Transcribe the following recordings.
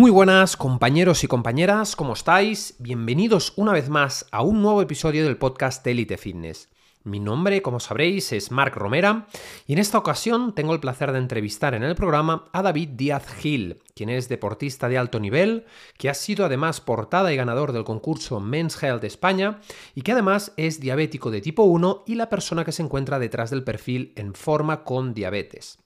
Muy buenas compañeros y compañeras, ¿cómo estáis? Bienvenidos una vez más a un nuevo episodio del podcast Elite Fitness. Mi nombre, como sabréis, es Marc Romera y en esta ocasión tengo el placer de entrevistar en el programa a David Díaz Gil, quien es deportista de alto nivel, que ha sido además portada y ganador del concurso Men's Health de España y que además es diabético de tipo 1 y la persona que se encuentra detrás del perfil en forma con diabetes.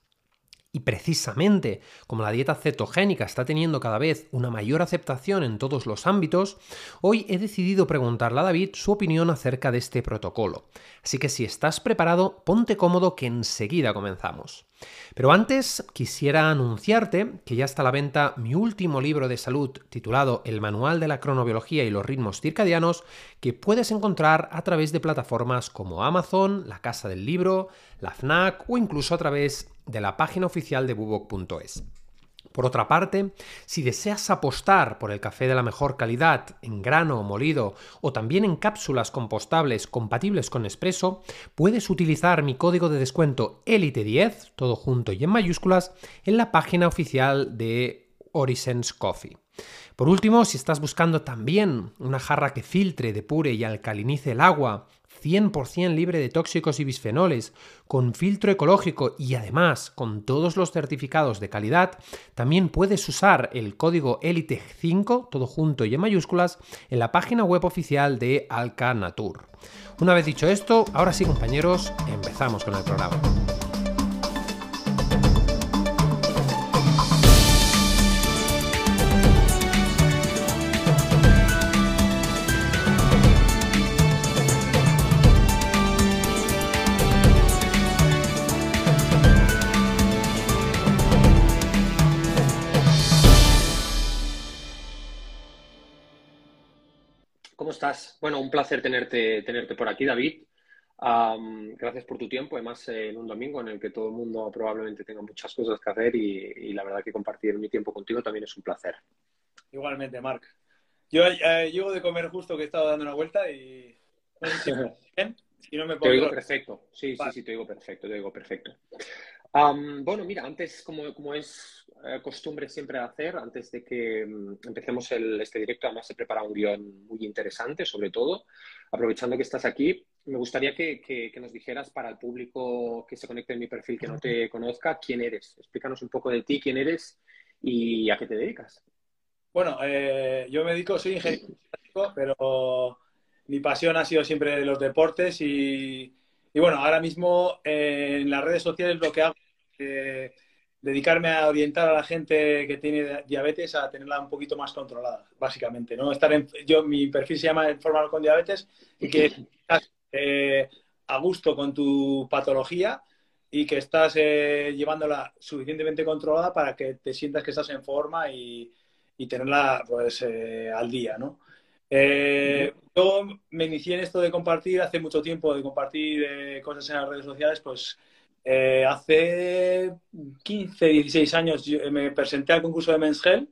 Y precisamente como la dieta cetogénica está teniendo cada vez una mayor aceptación en todos los ámbitos, hoy he decidido preguntarle a David su opinión acerca de este protocolo. Así que si estás preparado, ponte cómodo que enseguida comenzamos. Pero antes quisiera anunciarte que ya está a la venta mi último libro de salud titulado El Manual de la Cronobiología y los Ritmos Circadianos, que puedes encontrar a través de plataformas como Amazon, la Casa del Libro, la FNAC o incluso a través de la página oficial de bubok.es. Por otra parte, si deseas apostar por el café de la mejor calidad, en grano o molido, o también en cápsulas compostables compatibles con espresso, puedes utilizar mi código de descuento ELITE10, todo junto y en mayúsculas, en la página oficial de Orisense Coffee. Por último, si estás buscando también una jarra que filtre, depure y alcalinice el agua, 100% libre de tóxicos y bisfenoles, con filtro ecológico y además con todos los certificados de calidad, también puedes usar el código ELITE5, todo junto y en mayúsculas, en la página web oficial de Alcanatur. Una vez dicho esto, ahora sí compañeros, empezamos con el programa. Bueno, un placer tenerte, tenerte por aquí, David. gracias por tu tiempo, además en un domingo en el que todo el mundo probablemente tenga muchas cosas que hacer y, la verdad que compartir mi tiempo contigo también es un placer. Igualmente, Marc. Yo eh, llego de comer justo que he estado dando una vuelta y... no me Te oigo perfecto, sí, sí, sí, te oigo perfecto, te oigo perfecto. Bueno, mira, antes, como, como es eh, costumbre siempre hacer antes de que mm, empecemos este directo. Además, se prepara un guion muy interesante, sobre todo. Aprovechando que estás aquí, me gustaría que, nos dijeras para el público que se conecte en mi perfil, que no te conozca, quién eres. Explícanos un poco de ti, quién eres y a qué te dedicas. Bueno, eh, yo me dedico, soy ingeniero, pero mi pasión ha sido siempre los deportes y, bueno, ahora mismo eh, en las redes sociales lo que hago dedicarme a orientar a la gente que tiene diabetes a tenerla un poquito más controlada, básicamente, ¿no? Estar en, yo, mi perfil se llama Informar con Diabetes y que estás eh, a gusto con tu patología y que estás eh, llevándola suficientemente controlada para que te sientas que estás en forma y, tenerla pues eh, al día, ¿no? yo me inicié en esto de compartir hace mucho tiempo, de compartir cosas en las redes sociales, pues eh, hace 15, 16 años me presenté al concurso de Men's Health,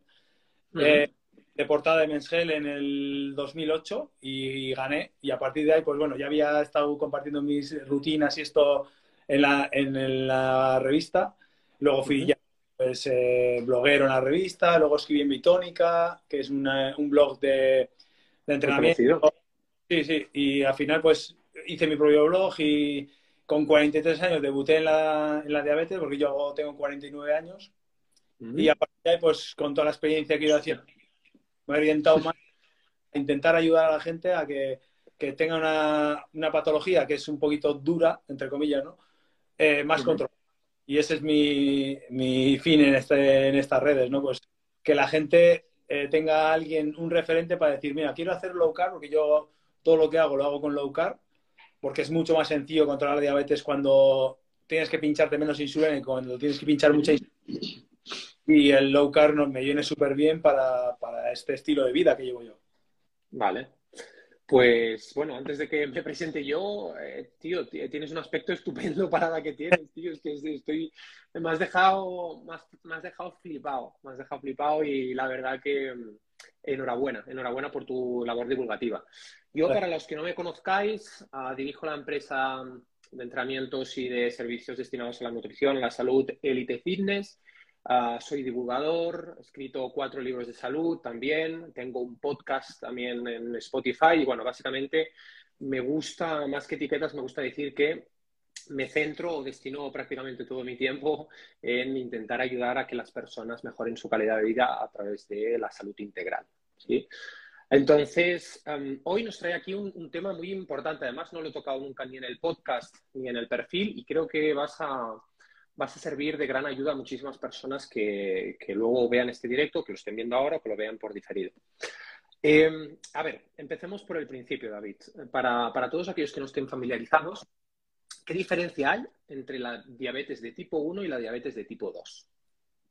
eh, de portada de Men's Health en el 2008 y, gané. Y a partir de ahí, pues bueno, ya había estado compartiendo mis rutinas y esto en la, en la revista. Luego fui ya pues, eh, bloguero en la revista, luego escribí en Bitónica, que es un blog de, de entrenamiento. Sí, sí, y al final pues hice mi propio blog y con 43 años debuté en la, en la diabetes, porque yo tengo 49 años. Y a partir de ahí, pues con toda la experiencia que he ido haciendo, me he orientado más a intentar ayudar a la gente a que, que tenga una, una, patología que es un poquito dura, entre comillas, ¿no? Eh, más controlada. Y ese es mi, mi fin en, este, en estas redes, ¿no? Pues que la gente eh, tenga alguien, un referente para decir, mira, quiero hacer low carb, porque yo todo lo que hago lo hago con low carb, porque es mucho más sencillo controlar diabetes cuando tienes que pincharte menos insulina y cuando tienes que pinchar mucha insulina. Y el low carb me viene súper bien para, este estilo de vida que llevo yo. Vale. Pues bueno, antes de que me presente yo, eh, tío, tienes un aspecto estupendo para la que tienes, tío. Es que estoy, me has dejado, me has dejado flipado, me has dejado flipado y la verdad que enhorabuena, enhorabuena por tu labor divulgativa. Yo, para los que no me conozcáis, ah, dirijo la empresa de entrenamientos y de servicios destinados a la nutrición, la salud Elite Fitness. Ah, soy divulgador, he escrito cuatro libros de salud también, tengo un podcast también en Spotify y bueno, básicamente me gusta, más que etiquetas, me gusta decir que me centro o destino prácticamente todo mi tiempo en intentar ayudar a que las personas mejoren su calidad de vida a través de la salud integral. ¿sí? Entonces, em, hoy nos trae aquí un, tema muy importante. Además, no lo he tocado nunca ni en el podcast ni en el perfil y creo que vas a, vas a servir de gran ayuda a muchísimas personas que, luego vean este directo, que lo estén viendo ahora o que lo vean por diferido. Em, a ver, empecemos por el principio, David. Para, para todos aquellos que no estén familiarizados, ¿qué diferencia hay entre la diabetes de tipo 1 y la diabetes de tipo 2?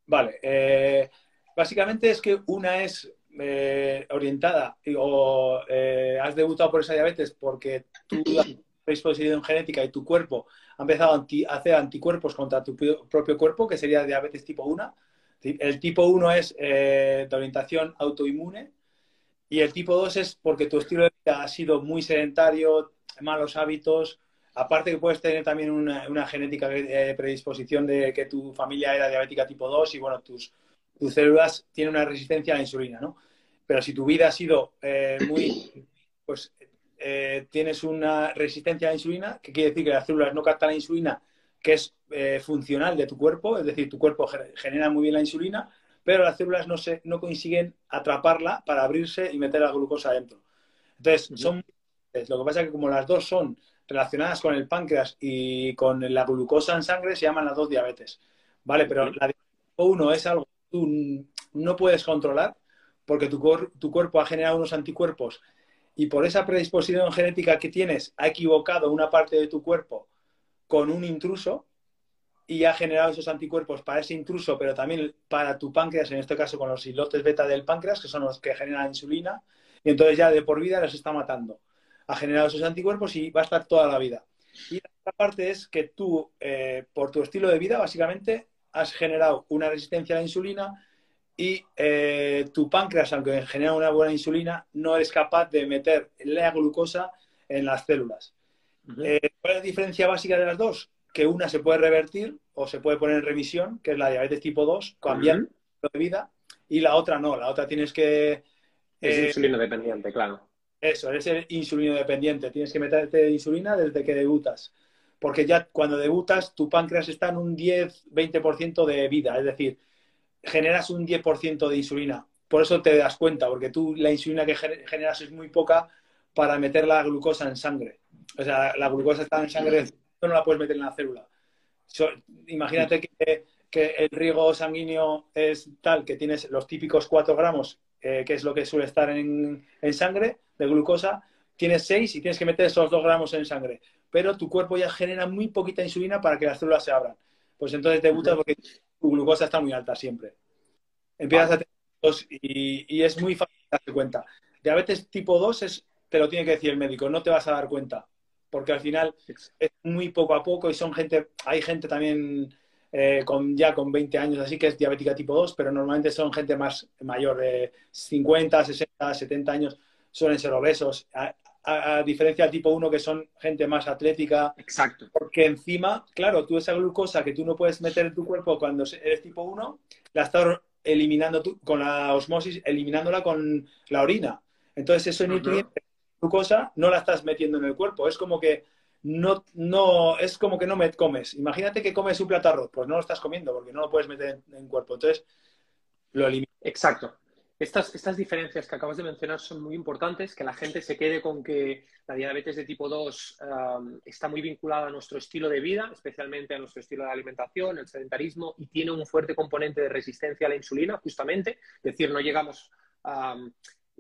Vale, eh, básicamente es que una es eh, orientada o eh, has debutado por esa diabetes porque tu predisposición genética y tu cuerpo ha empezado a, hacer anticuerpos contra tu propio cuerpo, que sería diabetes tipo 1. El tipo 1 es eh, de orientación autoinmune y el tipo 2 es porque tu estilo de vida ha sido muy sedentario, malos hábitos, aparte que puedes tener también una, una genética de predisposición de que tu familia era diabética tipo 2 y bueno, tus tus células tienen una resistencia a la insulina, ¿no? Pero si tu vida ha sido eh, muy, pues eh, tienes una resistencia a la insulina, que quiere decir que las células no captan la insulina, que es eh, funcional de tu cuerpo, es decir, tu cuerpo genera muy bien la insulina, pero las células no, se, no consiguen atraparla para abrirse y meter la glucosa dentro. Entonces, son lo que pasa es que como las dos son relacionadas con el páncreas y con la glucosa en sangre, se llaman las dos diabetes. ¿Vale? Pero la diabetes 1 es algo tú no puedes controlar porque tu, tu cuerpo ha generado unos anticuerpos y por esa predisposición genética que tienes ha equivocado una parte de tu cuerpo con un intruso y ha generado esos anticuerpos para ese intruso, pero también para tu páncreas, en este caso con los islotes beta del páncreas, que son los que generan insulina, y entonces ya de por vida los está matando. Ha generado esos anticuerpos y va a estar toda la vida. Y la otra parte es que tú, eh, por tu estilo de vida, básicamente has generado una resistencia a la insulina y eh, tu páncreas, aunque genera una buena insulina, no eres capaz de meter la glucosa en las células. Eh, ¿Cuál es la diferencia básica de las dos? Que una se puede revertir o se puede poner en remisión, que es la diabetes tipo 2, cambiar de vida, y la otra no, la otra tienes que... Es insulino dependiente, claro. Eso, eres insulino dependiente, tienes que meterte insulina desde que debutas porque ya cuando debutas tu páncreas está en un 10-20% de vida, es decir, generas un 10% de insulina. Por eso te das cuenta, porque tú la insulina que generas es muy poca para meter la glucosa en sangre. O sea, la glucosa está en sangre, no la puedes meter en la célula. imagínate que, el riego sanguíneo es tal que tienes los típicos 4 gramos, eh, que es lo que suele estar en, en sangre de glucosa, tienes 6 y tienes que meter esos 2 gramos en sangre pero tu cuerpo ya genera muy poquita insulina para que las células se abran. Pues entonces debutas porque tu glucosa está muy alta siempre. Empiezas a tener dos y, es muy fácil darte cuenta. Diabetes tipo 2 es, te lo tiene que decir el médico, no te vas a dar cuenta, porque al final es muy poco a poco y son gente, hay gente también eh, con, ya con 20 años así que es diabética tipo 2, pero normalmente son gente más mayor, de 50, 60, 70 años, suelen ser obesos a, diferencia del tipo 1 que son gente más atlética. Exacto. Porque encima, claro, tú esa glucosa que tú no puedes meter en tu cuerpo cuando eres tipo 1, la estás eliminando tú, con la osmosis, eliminándola con la orina. Entonces, eso nutriente, glucosa, no la estás metiendo en el cuerpo. Es como que no, no, es como que no me comes. Imagínate que comes un plato arroz, pues no lo estás comiendo porque no lo puedes meter en, cuerpo. Entonces, lo eliminas. Exacto. Estas, estas diferencias que acabas de mencionar son muy importantes, que la gente se quede con que la diabetes de tipo 2 está muy vinculada a nuestro estilo de vida, especialmente a nuestro estilo de alimentación, el sedentarismo, y tiene un fuerte componente de resistencia a la insulina, justamente. Es decir, no llegamos a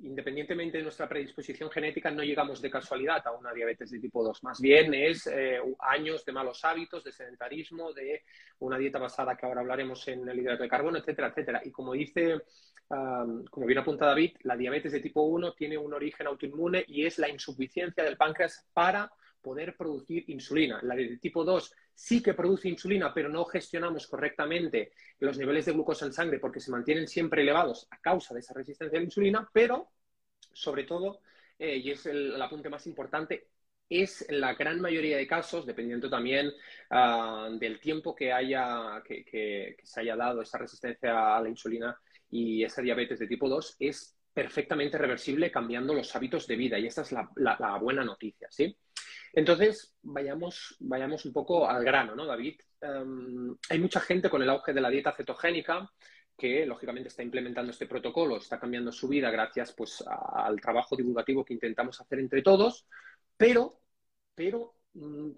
independientemente de nuestra predisposición genética, no llegamos de casualidad a una diabetes de tipo 2. Más bien es eh, años de malos hábitos, de sedentarismo, de una dieta basada que ahora hablaremos en el hidrato de carbono, etcétera, etcétera. Y como dice, como bien apunta David, la diabetes de tipo 1 tiene un origen autoinmune y es la insuficiencia del páncreas para poder producir insulina. La de tipo 2 sí que produce insulina, pero no gestionamos correctamente los niveles de glucosa en sangre porque se mantienen siempre elevados a causa de esa resistencia a la insulina, pero sobre todo, eh, y es el, apunte más importante, es en la gran mayoría de casos, dependiendo también ah, del tiempo que, haya, que, se haya dado esa resistencia a la insulina y esa diabetes de tipo 2, es perfectamente reversible cambiando los hábitos de vida. Y esta es la, buena noticia, ¿sí? Entonces, vayamos, vayamos un poco al grano, ¿no, David? Em, hay mucha gente con el auge de la dieta cetogénica que lógicamente está implementando este protocolo, está cambiando su vida gracias pues, al trabajo divulgativo que intentamos hacer entre todos, pero, pero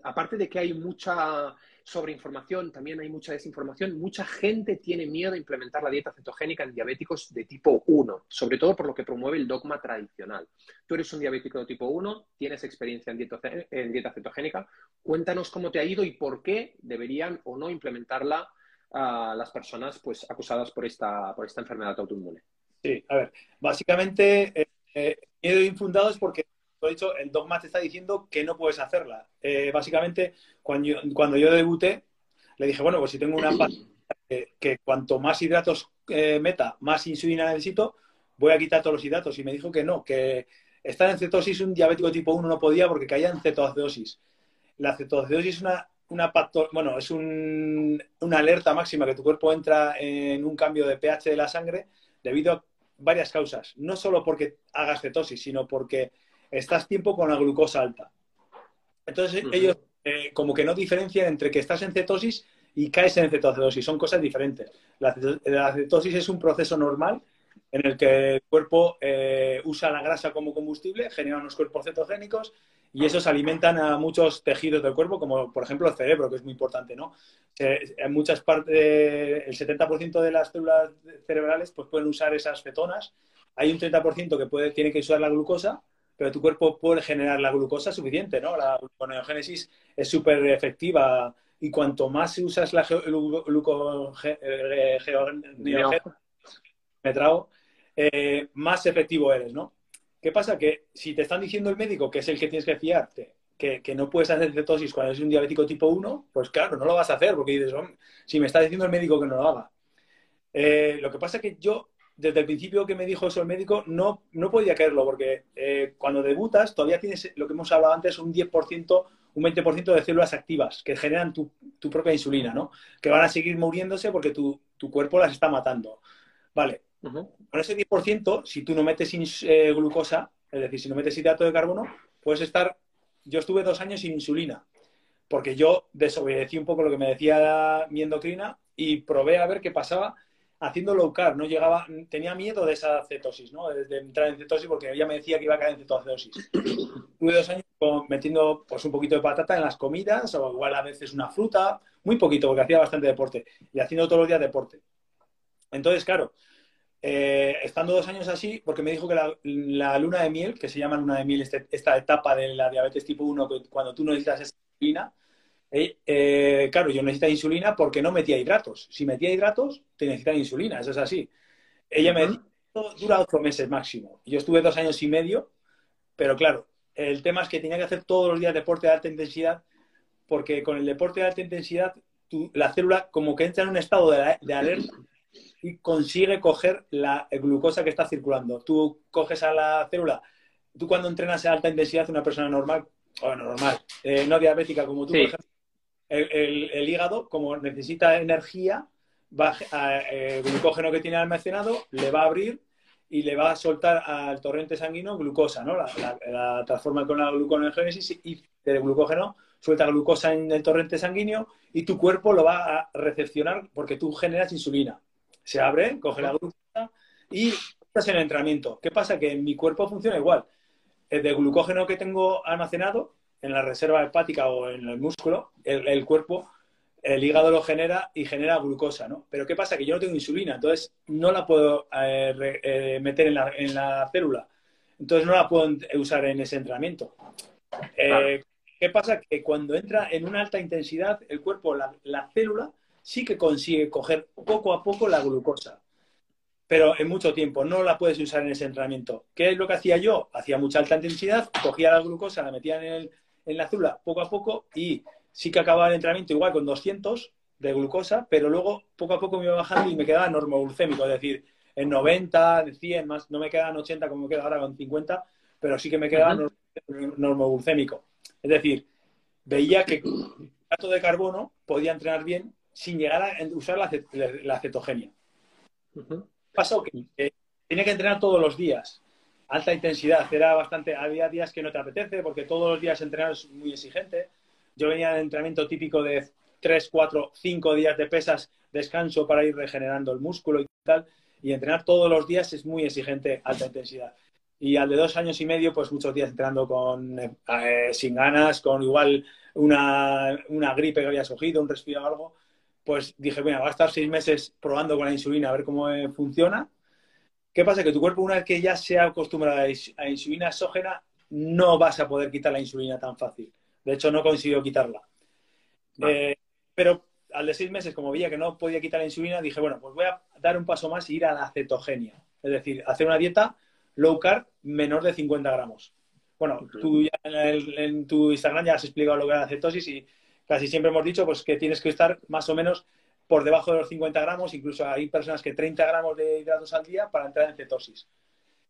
aparte de que hay mucha sobreinformación, también hay mucha desinformación, mucha gente tiene miedo a implementar la dieta cetogénica en diabéticos de tipo 1, sobre todo por lo que promueve el dogma tradicional. Tú eres un diabético de tipo 1, tienes experiencia en dieta, cetogénica, cuéntanos cómo te ha ido y por qué deberían o no implementarla a las personas pues, acusadas por esta, por esta enfermedad autoinmune. Sí, a ver, básicamente eh, eh miedo infundado es porque, lo he dicho, el dogma te está diciendo que no puedes hacerla. Eh, básicamente, cuando yo, cuando yo debuté, le dije, bueno, pues si tengo una que, que cuanto más hidratos eh, meta, más insulina necesito, voy a quitar todos los hidratos. Y me dijo que no, que estar en cetosis un diabético tipo 1 no podía porque caía en cetoacidosis. La cetoacidosis es una una bueno, es una alerta máxima que tu cuerpo entra en un cambio de pH de la sangre debido a varias causas. No solo porque hagas cetosis, sino porque estás tiempo con la glucosa alta. Entonces, ellos eh, como que no diferencian entre que estás en cetosis y caes en cetoacidosis. Son cosas diferentes. La, cetosis es un proceso normal en el que el cuerpo eh, usa la grasa como combustible, genera unos cuerpos cetogénicos y esos alimentan a muchos tejidos del cuerpo, como por ejemplo el cerebro, que es muy importante, ¿no? en muchas partes, el 70% de las células cerebrales pues, pueden usar esas cetonas. Hay un 30% que puede, tiene que usar la glucosa, pero tu cuerpo puede generar la glucosa suficiente, ¿no? La gluconeogénesis es súper efectiva y cuanto más usas la gluconeogénesis, me trago, eh, más efectivo eres, ¿no? ¿Qué pasa? Que si te están diciendo el médico, que es el que tienes que fiarte, que, no puedes hacer cetosis cuando eres un diabético tipo 1, pues claro, no lo vas a hacer porque dices, si me está diciendo el médico que no lo haga. Eh, lo que pasa es que yo, desde el principio que me dijo eso el médico, no, no podía creerlo porque eh, cuando debutas todavía tienes lo que hemos hablado antes, un 10%, un 20% de células activas que generan tu, propia insulina, ¿no? Que van a seguir muriéndose porque tu, tu cuerpo las está matando. Vale, con ese 10%, si tú no metes eh, glucosa, es decir, si no metes hidrato de carbono, puedes estar... Yo estuve dos años sin insulina, porque yo desobedecí un poco lo que me decía mi endocrina y probé a ver qué pasaba haciendo low carb. No llegaba, tenía miedo de esa cetosis, ¿no? De, entrar en cetosis porque ella me decía que iba a caer en cetosis. Tuve dos años metiendo pues un poquito de patata en las comidas o igual a veces una fruta, muy poquito porque hacía bastante deporte y haciendo todos los días deporte. Entonces, claro, eh, estando dos años así, porque me dijo que la, luna de miel, que se llama luna de miel, este, esta etapa de la diabetes tipo 1, cuando tú no necesitas esa insulina, eh, eh, claro, yo necesito insulina porque no metía hidratos. Si metía hidratos, te necesitan insulina, eso es así. Ella me dijo, dura ocho meses máximo. Yo estuve dos años y medio, pero claro, el tema es que tenía que hacer todos los días deporte de alta intensidad, porque con el deporte de alta intensidad, la célula como que entra en un estado de alerta y consigue coger la glucosa que está circulando. Tú coges a la célula, tú cuando entrenas a alta intensidad, una persona normal, o normal, eh, no diabética como tú, por ejemplo, el, hígado, como necesita energía, va el glucógeno que tiene almacenado, le va a abrir y le va a soltar al torrente sanguíneo glucosa, ¿no? La, transforma con la gluconeogénesis y del glucógeno suelta glucosa en el torrente sanguíneo y tu cuerpo lo va a recepcionar porque tú generas insulina se abre, coge la glucosa y estás en el entrenamiento. ¿Qué pasa? Que mi cuerpo funciona igual. El de glucógeno que tengo almacenado en la reserva hepática o en el músculo, el, cuerpo, el hígado lo genera y genera glucosa, ¿no? Pero ¿qué pasa? Que yo no tengo insulina, entonces no la puedo eh, eh, meter en la, célula. Entonces no la puedo usar en ese entrenamiento. Eh, ¿Qué pasa? Que cuando entra en una alta intensidad, el cuerpo, la célula, sí que consigue coger poco a poco la glucosa, pero en mucho tiempo. No la puedes usar en ese entrenamiento. ¿Qué es lo que hacía yo? Hacía mucha alta intensidad, cogía la glucosa, la metía en, la célula poco a poco y sí que acababa el entrenamiento igual con 200 de glucosa, pero luego poco a poco me iba bajando y me quedaba normoglucémico, es decir, en 90, de 100, más, no me quedaban 80 como me queda ahora con 50, pero sí que me quedaba normoglucémico. Es decir, veía que con hidrato de carbono podía entrenar bien sin llegar a usar la, cetogenia. Pasó que tenía que entrenar todos los días, alta intensidad, era bastante, había días que no te apetece porque todos los días entrenar es muy exigente. Yo venía de entrenamiento típico de 3, 4, 5 días de pesas, descanso para ir regenerando el músculo y tal, y entrenar todos los días es muy exigente, alta intensidad. Y al de dos años y medio, pues muchos días entrenando con, eh, sin ganas, con igual una, una, gripe que había surgido, un resfriado o algo, pues dije, bueno, va a estar seis meses probando con la insulina a ver cómo eh, funciona. ¿Qué pasa? Que tu cuerpo, una vez que ya se ha acostumbrado a insulina exógena, no vas a poder quitar la insulina tan fácil. De hecho, no consiguió quitarla. Eh, pero al de seis meses, como veía que no podía quitar la insulina, dije, bueno, pues voy a dar un paso más y ir a la cetogenia. Es decir, hacer una dieta low carb menor de 50 gramos. Bueno, tú ya en, tu Instagram ya has explicado lo que es la cetosis y casi siempre hemos dicho pues, que tienes que estar más o menos por debajo de los 50 gramos, incluso hay personas que 30 gramos de hidratos al día para entrar en cetosis.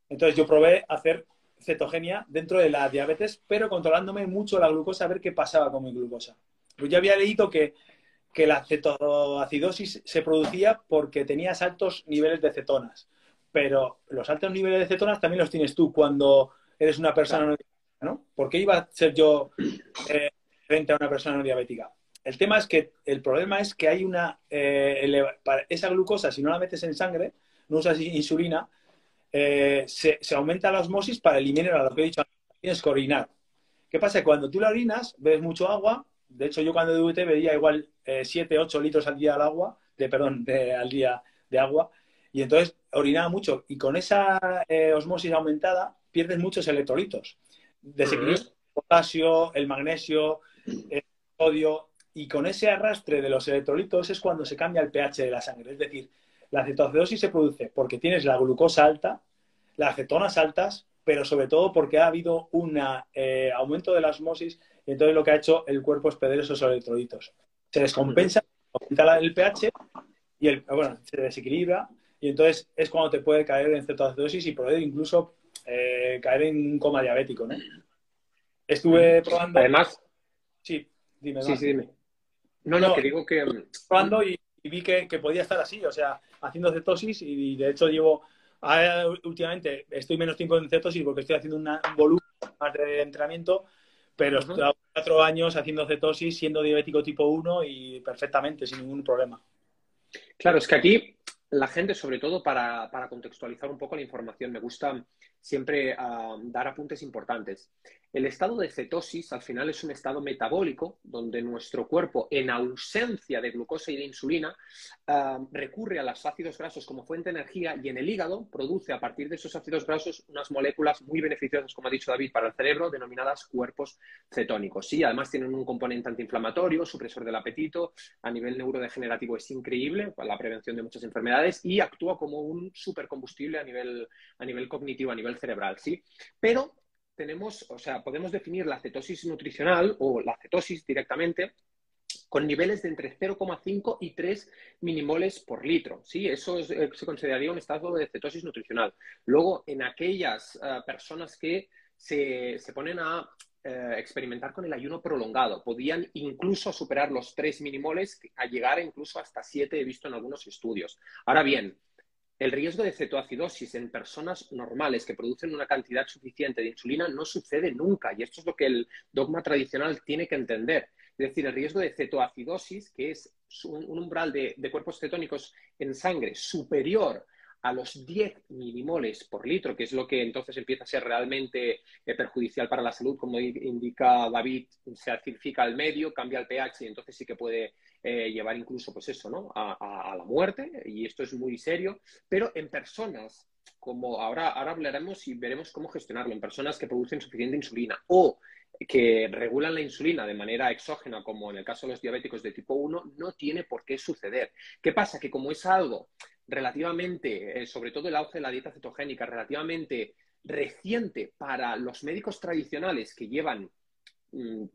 Entonces yo probé hacer cetogenia dentro de la diabetes, pero controlándome mucho la glucosa, a ver qué pasaba con mi glucosa. Pues ya había leído que, que la cetoacidosis se producía porque tenías altos niveles de cetonas pero los altos niveles de cetonas también los tienes tú cuando eres una persona no diabética, ¿no? ¿Por qué iba a ser yo eh, frente a una persona no diabética? El tema es que el problema es que hay una eh, esa glucosa, si no la metes en sangre, no usas insulina, eh, se, aumenta la osmosis para eliminar lo que he dicho tienes que orinar. ¿Qué pasa? Cuando tú la orinas, bebes mucho agua. De hecho, yo cuando debuté bebía igual 7, 8 litros al día al agua, de, perdón, al día de agua. Y entonces orinaba mucho y con esa eh, osmosis aumentada pierdes muchos electrolitos. Desequilibrio el potasio, el magnesio, el sodio y con ese arrastre de los electrolitos es cuando se cambia el pH de la sangre. Es decir, la cetoacidosis se produce porque tienes la glucosa alta, las cetonas altas, pero sobre todo porque ha habido un eh, aumento de la osmosis y entonces lo que ha hecho el cuerpo es perder esos electrolitos. Se descompensa, aumenta el pH y el, bueno, se desequilibra y entonces es cuando te puede caer en cetoacidosis y poder incluso eh, caer en un coma diabético, ¿no? Estuve probando... Además... Sí, dime. Sí, sí, dime. No, no, que digo que... Probando y, vi que, podía estar así, o sea, haciendo cetosis y, de hecho llevo... últimamente estoy menos tiempo en cetosis porque estoy haciendo un volumen más de entrenamiento, pero estoy cuatro años haciendo cetosis, siendo diabético tipo 1 y perfectamente, sin ningún problema. Claro, es que aquí la gente, sobre todo para, contextualizar un poco la información, me gusta siempre ah, dar apuntes importantes. El estado de cetosis al final es un estado metabólico donde nuestro cuerpo, en ausencia de glucosa y de insulina, ah, recurre a los ácidos grasos como fuente de energía y en el hígado produce a partir de esos ácidos grasos unas moléculas muy beneficiosas, como ha dicho David, para el cerebro, denominadas cuerpos cetónicos. Sí, además tienen un componente antiinflamatorio, supresor del apetito, a nivel neurodegenerativo es increíble para la prevención de muchas enfermedades y actúa como un supercombustible a nivel, a nivel cognitivo, a nivel cerebral, ¿sí? Pero tenemos, o sea, podemos definir la cetosis nutricional o la cetosis directamente con niveles de entre 0,5 y 3 minimoles por litro. ¿sí? Eso eh, se consideraría un estado de cetosis nutricional. Luego, en aquellas eh, personas que se, ponen a eh, experimentar con el ayuno prolongado, podían incluso superar los 3 minimoles, a llegar incluso hasta 7, he visto en algunos estudios. Ahora bien, el riesgo de cetoacidosis en personas normales que producen una cantidad suficiente de insulina no sucede nunca y esto es lo que el dogma tradicional tiene que entender. Es decir, el riesgo de cetoacidosis, que es un, umbral de, cuerpos cetónicos en sangre superior a los 10 milimoles por litro, que es lo que entonces empieza a ser realmente eh, perjudicial para la salud, como indica David, se acidifica el medio, cambia el pH y entonces sí que puede eh, llevar incluso, pues eso. A, la muerte, y esto es muy serio, pero en personas, como ahora, ahora hablaremos y veremos cómo gestionarlo, en personas que producen suficiente insulina o que regulan la insulina de manera exógena, como en el caso de los diabéticos de tipo 1, no tiene por qué suceder. ¿Qué pasa? Que como es algo relativamente, eh, sobre todo el auge de la dieta cetogénica, relativamente reciente para los médicos tradicionales que llevan mm,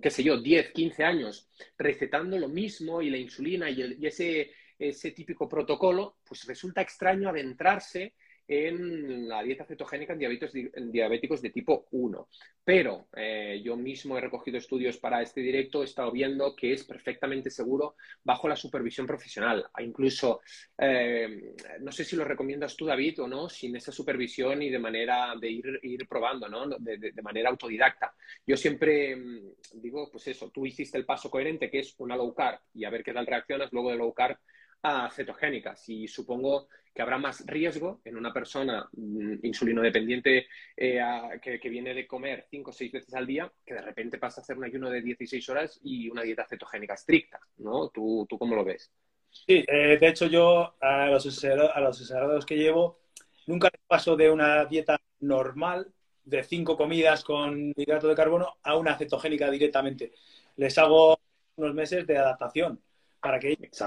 qué sé yo, 10, 15 años recetando lo mismo y la insulina y, ese, ese típico protocolo, pues resulta extraño adentrarse en la dieta cetogénica en diabéticos, de tipo 1. Pero eh, yo mismo he recogido estudios para este directo, he estado viendo que es perfectamente seguro bajo la supervisión profesional. Incluso, eh, no sé si lo recomiendas tú, David, o no, sin esa supervisión y de manera de ir, probando, ¿no? De, de, manera autodidacta. Yo siempre mm, digo, pues eso, tú hiciste el paso coherente, que es una low carb, y a ver qué tal reaccionas luego de low carb a cetogénicas y supongo que habrá más riesgo en una persona mm, insulino dependiente eh, que, viene de comer cinco o seis veces al día que de repente pasa a hacer un ayuno de 16 horas y una dieta cetogénica estricta, ¿no? ¿Tú, tú cómo lo ves? Sí, eh, de hecho yo a los, asesorados que llevo nunca paso de una dieta normal de cinco comidas con hidrato de carbono a una cetogénica directamente. Les hago unos meses de adaptación para que ellos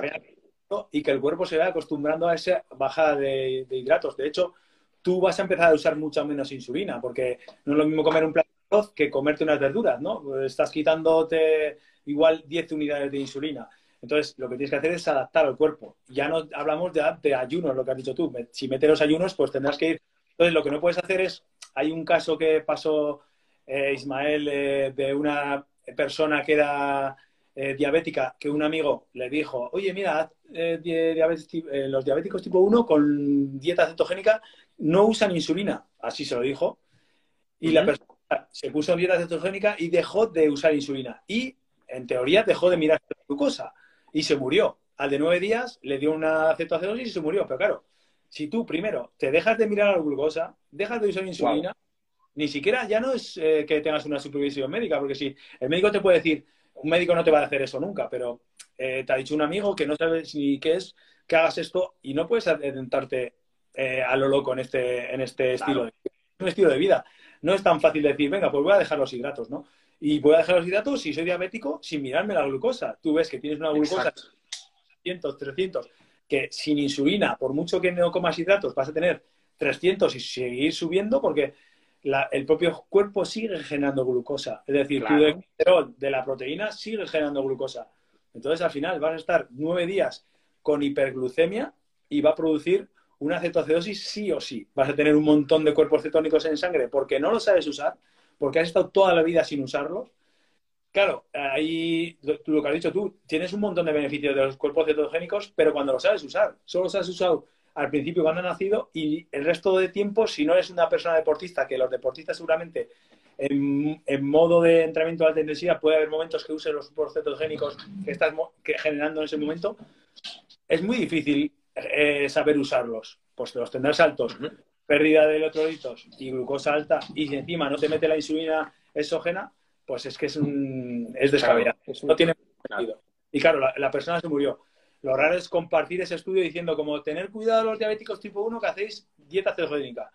y que el cuerpo se vaya acostumbrando a esa bajada de, hidratos. De hecho, tú vas a empezar a usar mucha menos insulina, porque no es lo mismo comer un plato de arroz que comerte unas verduras, ¿no? Estás quitándote igual 10 unidades de insulina. Entonces, lo que tienes que hacer es adaptar al cuerpo. Ya no hablamos de, ayunos, lo que has dicho tú. Si metes los ayunos, pues tendrás que ir. Entonces, lo que no puedes hacer es, hay un caso que pasó eh, Ismael eh, de una persona que era eh, diabética que un amigo le dijo, oye, mira, eh, eh, los diabéticos tipo 1 con dieta cetogénica no usan insulina. Así se lo dijo. Y la persona se puso en dieta cetogénica y dejó de usar insulina. Y, en teoría, dejó de mirar la glucosa. Y se murió. Al de nueve días le dio una cetoacidosis y se murió. Pero claro, si tú primero te dejas de mirar la glucosa, dejas de usar insulina, ni siquiera ya no es que tengas una supervisión médica, porque si el médico te puede decir, un médico no te va a hacer eso nunca, pero eh, te ha dicho un amigo que no sabes ni qué es, que hagas esto y no puedes adentrarte eh, a lo loco en este, en este estilo, de, un estilo de vida. No es tan fácil decir, venga, pues voy a dejar los hidratos, ¿no? Y voy a dejar los hidratos si soy diabético sin mirarme la glucosa. Tú ves que tienes una glucosa de 300, 300, que sin insulina, por mucho que no comas hidratos, vas a tener 300 y seguir subiendo porque el propio cuerpo sigue generando glucosa. Es decir, tu de la proteína sigue generando glucosa. Entonces, al final, vas a estar nueve días con hiperglucemia y va a producir una cetoacidosis sí o sí. Vas a tener un montón de cuerpos cetónicos en sangre porque no lo sabes usar, porque has estado toda la vida sin usarlos. Claro, ahí tú lo que has dicho tú, tienes un montón de beneficios de los cuerpos cetogénicos, pero cuando lo sabes usar, solo los has usado al principio cuando ha nacido y el resto de tiempo, si no eres una persona deportista, que los deportistas seguramente en, modo de entrenamiento de alta intensidad puede haber momentos que usen los cetogénicos que estás generando en ese momento, es muy difícil eh, saber usarlos. Pues los tendrás altos, pérdida de electrolitos y glucosa alta y si encima no te mete la insulina exógena, pues es que es, un, es descabellado. no tiene sentido. Y claro, la persona se murió. Lo raro es compartir ese estudio diciendo como tener cuidado los diabéticos tipo 1 que hacéis dieta cetogénica.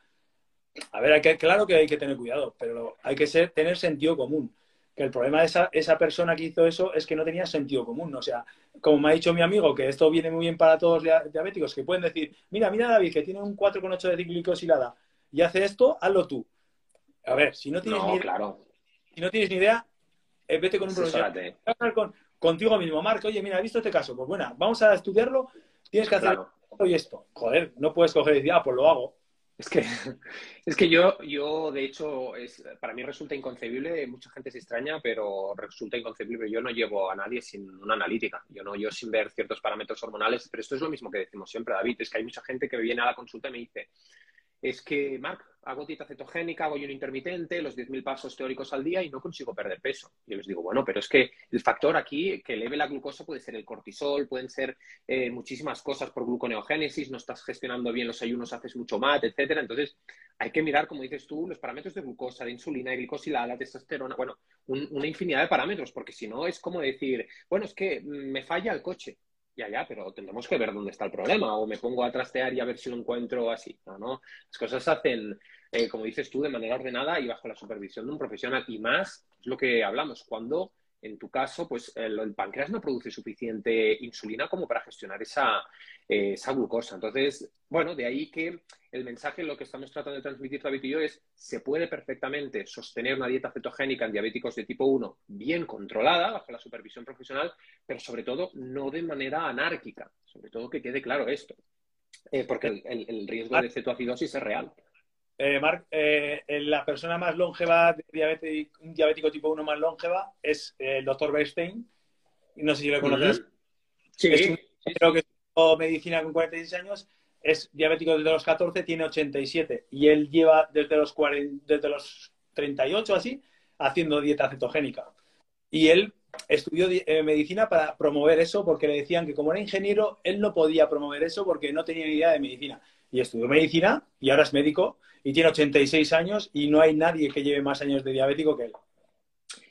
A ver, hay que, claro que hay que tener cuidado, pero hay que ser, tener sentido común. Que el problema de esa, esa persona que hizo eso es que no tenía sentido común. O sea, como me ha dicho mi amigo, que esto viene muy bien para todos los diabéticos, que pueden decir, mira, mira David, que tiene un 4,8 de glicosilada y hace esto, hazlo tú. A ver, si no tienes, ni, idea, si no tienes ni idea, eh, vete con un profesional. Con, contigo mismo, Marco, oye, mira, he visto este caso, pues bueno, vamos a estudiarlo, tienes que hacer esto y esto. Joder, no puedes coger y decir, ah, pues lo hago. Es que, es que yo, yo, de hecho, es, para mí resulta inconcebible, mucha gente se extraña, pero resulta inconcebible. Yo no llevo a nadie sin una analítica, yo no, yo sin ver ciertos parámetros hormonales, pero esto es lo mismo que decimos siempre, David, es que hay mucha gente que viene a la consulta y me dice, es que, Marc, hago dieta cetogénica, hago ayuno intermitente, los 10.000 pasos teóricos al día y no consigo perder peso. Yo les digo, bueno, pero es que el factor aquí que eleve la glucosa puede ser el cortisol, pueden ser eh, muchísimas cosas por gluconeogénesis, no estás gestionando bien los ayunos, haces mucho más, etcétera. Entonces, hay que mirar, como dices tú, los parámetros de glucosa, de insulina, de glicosilada, de testosterona, bueno, una infinidad de parámetros, porque si no es como decir, bueno, es que me falla el coche ya, ya, pero tendremos que ver dónde está el problema o me pongo a trastear y a ver si lo encuentro así. No, no. Las cosas se hacen, eh, como dices tú, de manera ordenada y bajo la supervisión de un profesional. Y más, es lo que hablamos, cuando en tu caso, pues el, páncreas no produce suficiente insulina como para gestionar esa, eh, esa, glucosa. Entonces, bueno, de ahí que el mensaje, lo que estamos tratando de transmitir David y yo es, se puede perfectamente sostener una dieta cetogénica en diabéticos de tipo 1 bien controlada, bajo la supervisión profesional, pero sobre todo no de manera anárquica. Sobre todo que quede claro esto. Eh, porque el, riesgo de cetoacidosis es real. Eh, Marc, eh, la persona más longeva, de un diabético tipo 1 más longeva, es el doctor Bernstein. No sé si lo conoces. Sí, Creo que es medicina con 46 años. Es diabético desde los 14, tiene 87. Y él lleva desde los, 40, desde los 38 así haciendo dieta cetogénica. Y él estudió eh, medicina para promover eso porque le decían que como era ingeniero, él no podía promover eso porque no tenía ni idea de medicina. Y estudió medicina y ahora es médico y tiene 86 años y no hay nadie que lleve más años de diabético que él.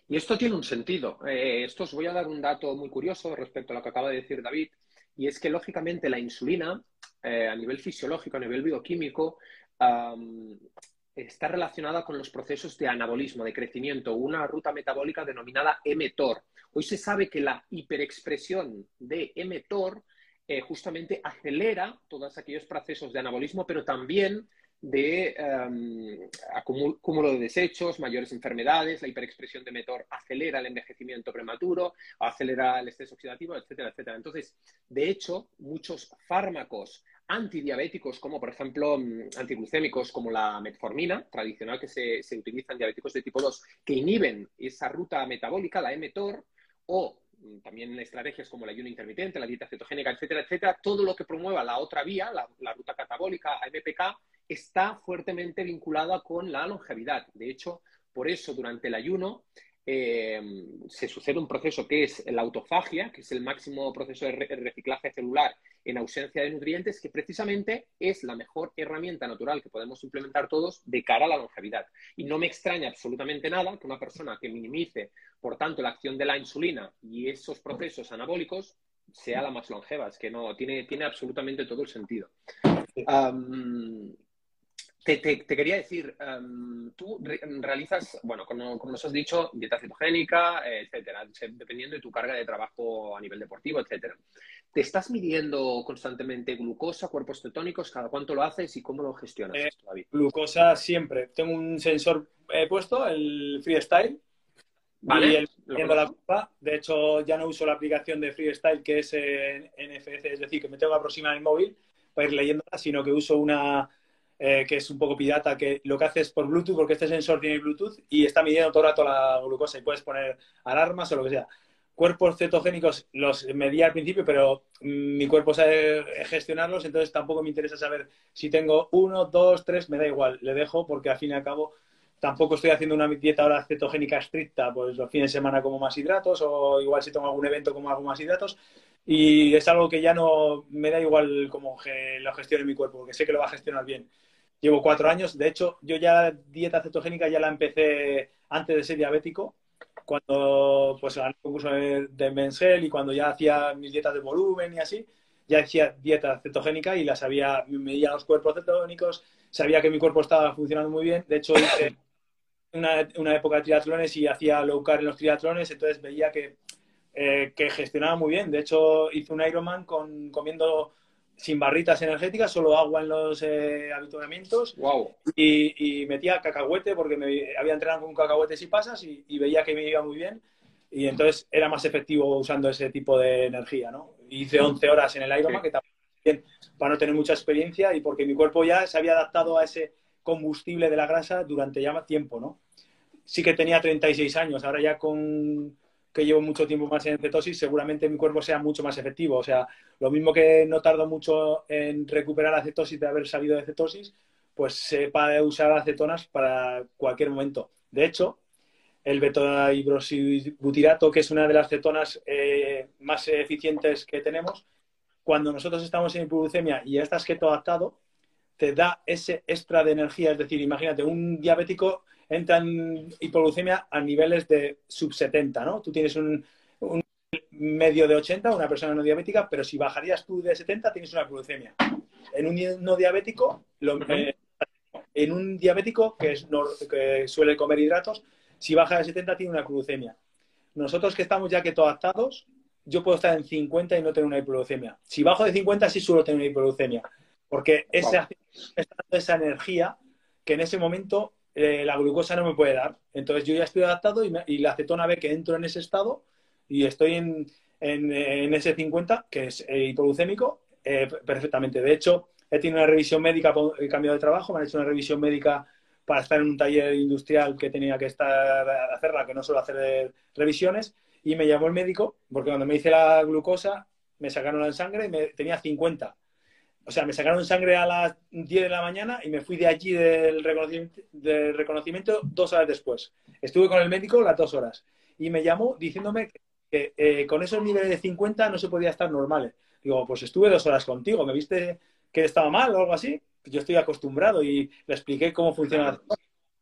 Y esto tiene un sentido. Eh, esto os voy a dar un dato muy curioso respecto a lo que acaba de decir David, y es que lógicamente la insulina, eh, a nivel fisiológico, a nivel bioquímico, está relacionada con los procesos de anabolismo, de crecimiento, una ruta metabólica denominada mTOR. Hoy se sabe que la hiperexpresión de mTOR eh, justamente acelera todos aquellos procesos de anabolismo, pero también de um, de desechos, mayores enfermedades, la hiperexpresión de mTOR acelera el envejecimiento prematuro, acelera el estrés oxidativo, etcétera, etcétera. Entonces, de hecho, muchos fármacos antidiabéticos, como por ejemplo mm, antiglucémicos como la metformina, tradicional que se, se utiliza en diabéticos de tipo 2, que inhiben esa ruta metabólica, la mTOR, o también estrategias como el ayuno intermitente, la dieta cetogénica, etcétera, etcétera, todo lo que promueva la otra vía, la, la ruta catabólica, AMPK, está fuertemente vinculada con la longevidad. De hecho, por eso durante el ayuno eh, se sucede un proceso que es la autofagia, que es el máximo proceso de reciclaje celular en ausencia de nutrientes, que precisamente es la mejor herramienta natural que podemos implementar todos de cara a la longevidad. Y no me extraña absolutamente nada que una persona que minimice, por tanto, la acción de la insulina y esos procesos anabólicos sea la más longeva. Es que no, tiene, tiene absolutamente todo el sentido. Te, quería decir, em, tú realizas, bueno, como, nos has dicho, dieta cetogénica, etcétera, dependiendo de tu carga de trabajo a nivel deportivo, etcétera. ¿Te estás midiendo constantemente glucosa, cuerpos cetónicos? ¿Cada cuánto lo haces y cómo lo gestionas eh, Glucosa siempre. Tengo un sensor eh, puesto, el Freestyle, Vale, y el, la culpa. De hecho, ya no uso la aplicación de Freestyle que es en NFC, es decir, que me tengo que aproximar el móvil para ir leyéndola, sino que uso una eh, que es un poco pirata, que lo que hace es por Bluetooth, porque este sensor tiene Bluetooth y está midiendo todo el rato la glucosa y puedes poner alarmas o lo que sea. Cuerpos cetogénicos los medía al principio, pero mi cuerpo sabe gestionarlos, entonces tampoco me interesa saber si tengo uno, dos, tres, me da igual, le dejo porque al fin y al cabo tampoco estoy haciendo una dieta ahora cetogénica estricta, pues los fines de semana como más hidratos o igual si tengo algún evento como más hidratos y es algo que ya no me da igual como lo gestione mi cuerpo, porque sé que lo va a gestionar bien. Llevo cuatro años. De hecho, yo ya dieta cetogénica ya la empecé antes de ser diabético, cuando pues gané el concurso de Mensel y cuando ya hacía mis dietas de volumen y así, ya hacía dieta cetogénica y la sabía, medía los cuerpos cetónicos, sabía que mi cuerpo estaba funcionando muy bien. De hecho, hice una, una época de triatlones y hacía low carb en los triatlones, entonces veía que, eh, que gestionaba muy bien. De hecho, hice un Ironman con, comiendo sin barritas energéticas, solo agua en los eh, habituamientos. Wow. Y, metía cacahuete porque me había entrenado con cacahuetes y pasas y, veía que me iba muy bien. Y entonces era más efectivo usando ese tipo de energía, ¿no? Hice 11 horas en el Ironman, que también para no tener mucha experiencia y porque mi cuerpo ya se había adaptado a ese combustible de la grasa durante ya más tiempo, ¿no? Sí que tenía 36 años, ahora ya con que llevo mucho tiempo más en cetosis, seguramente mi cuerpo sea mucho más efectivo. O sea, lo mismo que no tardo mucho en recuperar la cetosis de haber salido de cetosis, pues sepa usar acetonas para cualquier momento. De hecho, el beta-hidroxibutirato, que es una de las cetonas eh, más eficientes que tenemos, cuando nosotros estamos en hipoglucemia y ya estás keto adaptado, te da ese extra de energía. Es decir, imagínate, un diabético entra en hipoglucemia a niveles de sub 70, ¿no? Tú tienes un, medio de 80, una persona no diabética, pero si bajarías tú de 70, tienes una glucemia. En un no diabético, eh, en un diabético que, es, que suele comer hidratos, si baja de 70 tiene una glucemia. Nosotros que estamos ya keto adaptados, yo puedo estar en 50 y no tener una hipoglucemia. Si bajo de 50 sí suelo tener una hipoglucemia, porque esa, esa energía que en ese momento eh, la glucosa no me puede dar. Entonces yo ya estoy adaptado y, la acetona ve que entro en ese estado y estoy en, ese 50, que es eh, hipoglucémico, eh, perfectamente. De hecho, he tenido una revisión médica, he cambiado de trabajo, me han hecho una revisión médica para estar en un taller industrial que tenía que estar hacerla, que no suelo hacer revisiones, y me llamó el médico, porque cuando me hice la glucosa, me sacaron la sangre y me, tenía 50. O sea, me sacaron sangre a las 10 de la mañana y me fui de allí del reconocimiento, del reconocimiento dos horas después. Estuve con el médico las dos horas y me llamó diciéndome que, eh, con esos niveles de 50 no se podía estar normal. Digo, pues estuve dos horas contigo, ¿me viste que estaba mal o algo así? Yo estoy acostumbrado y le expliqué cómo funciona.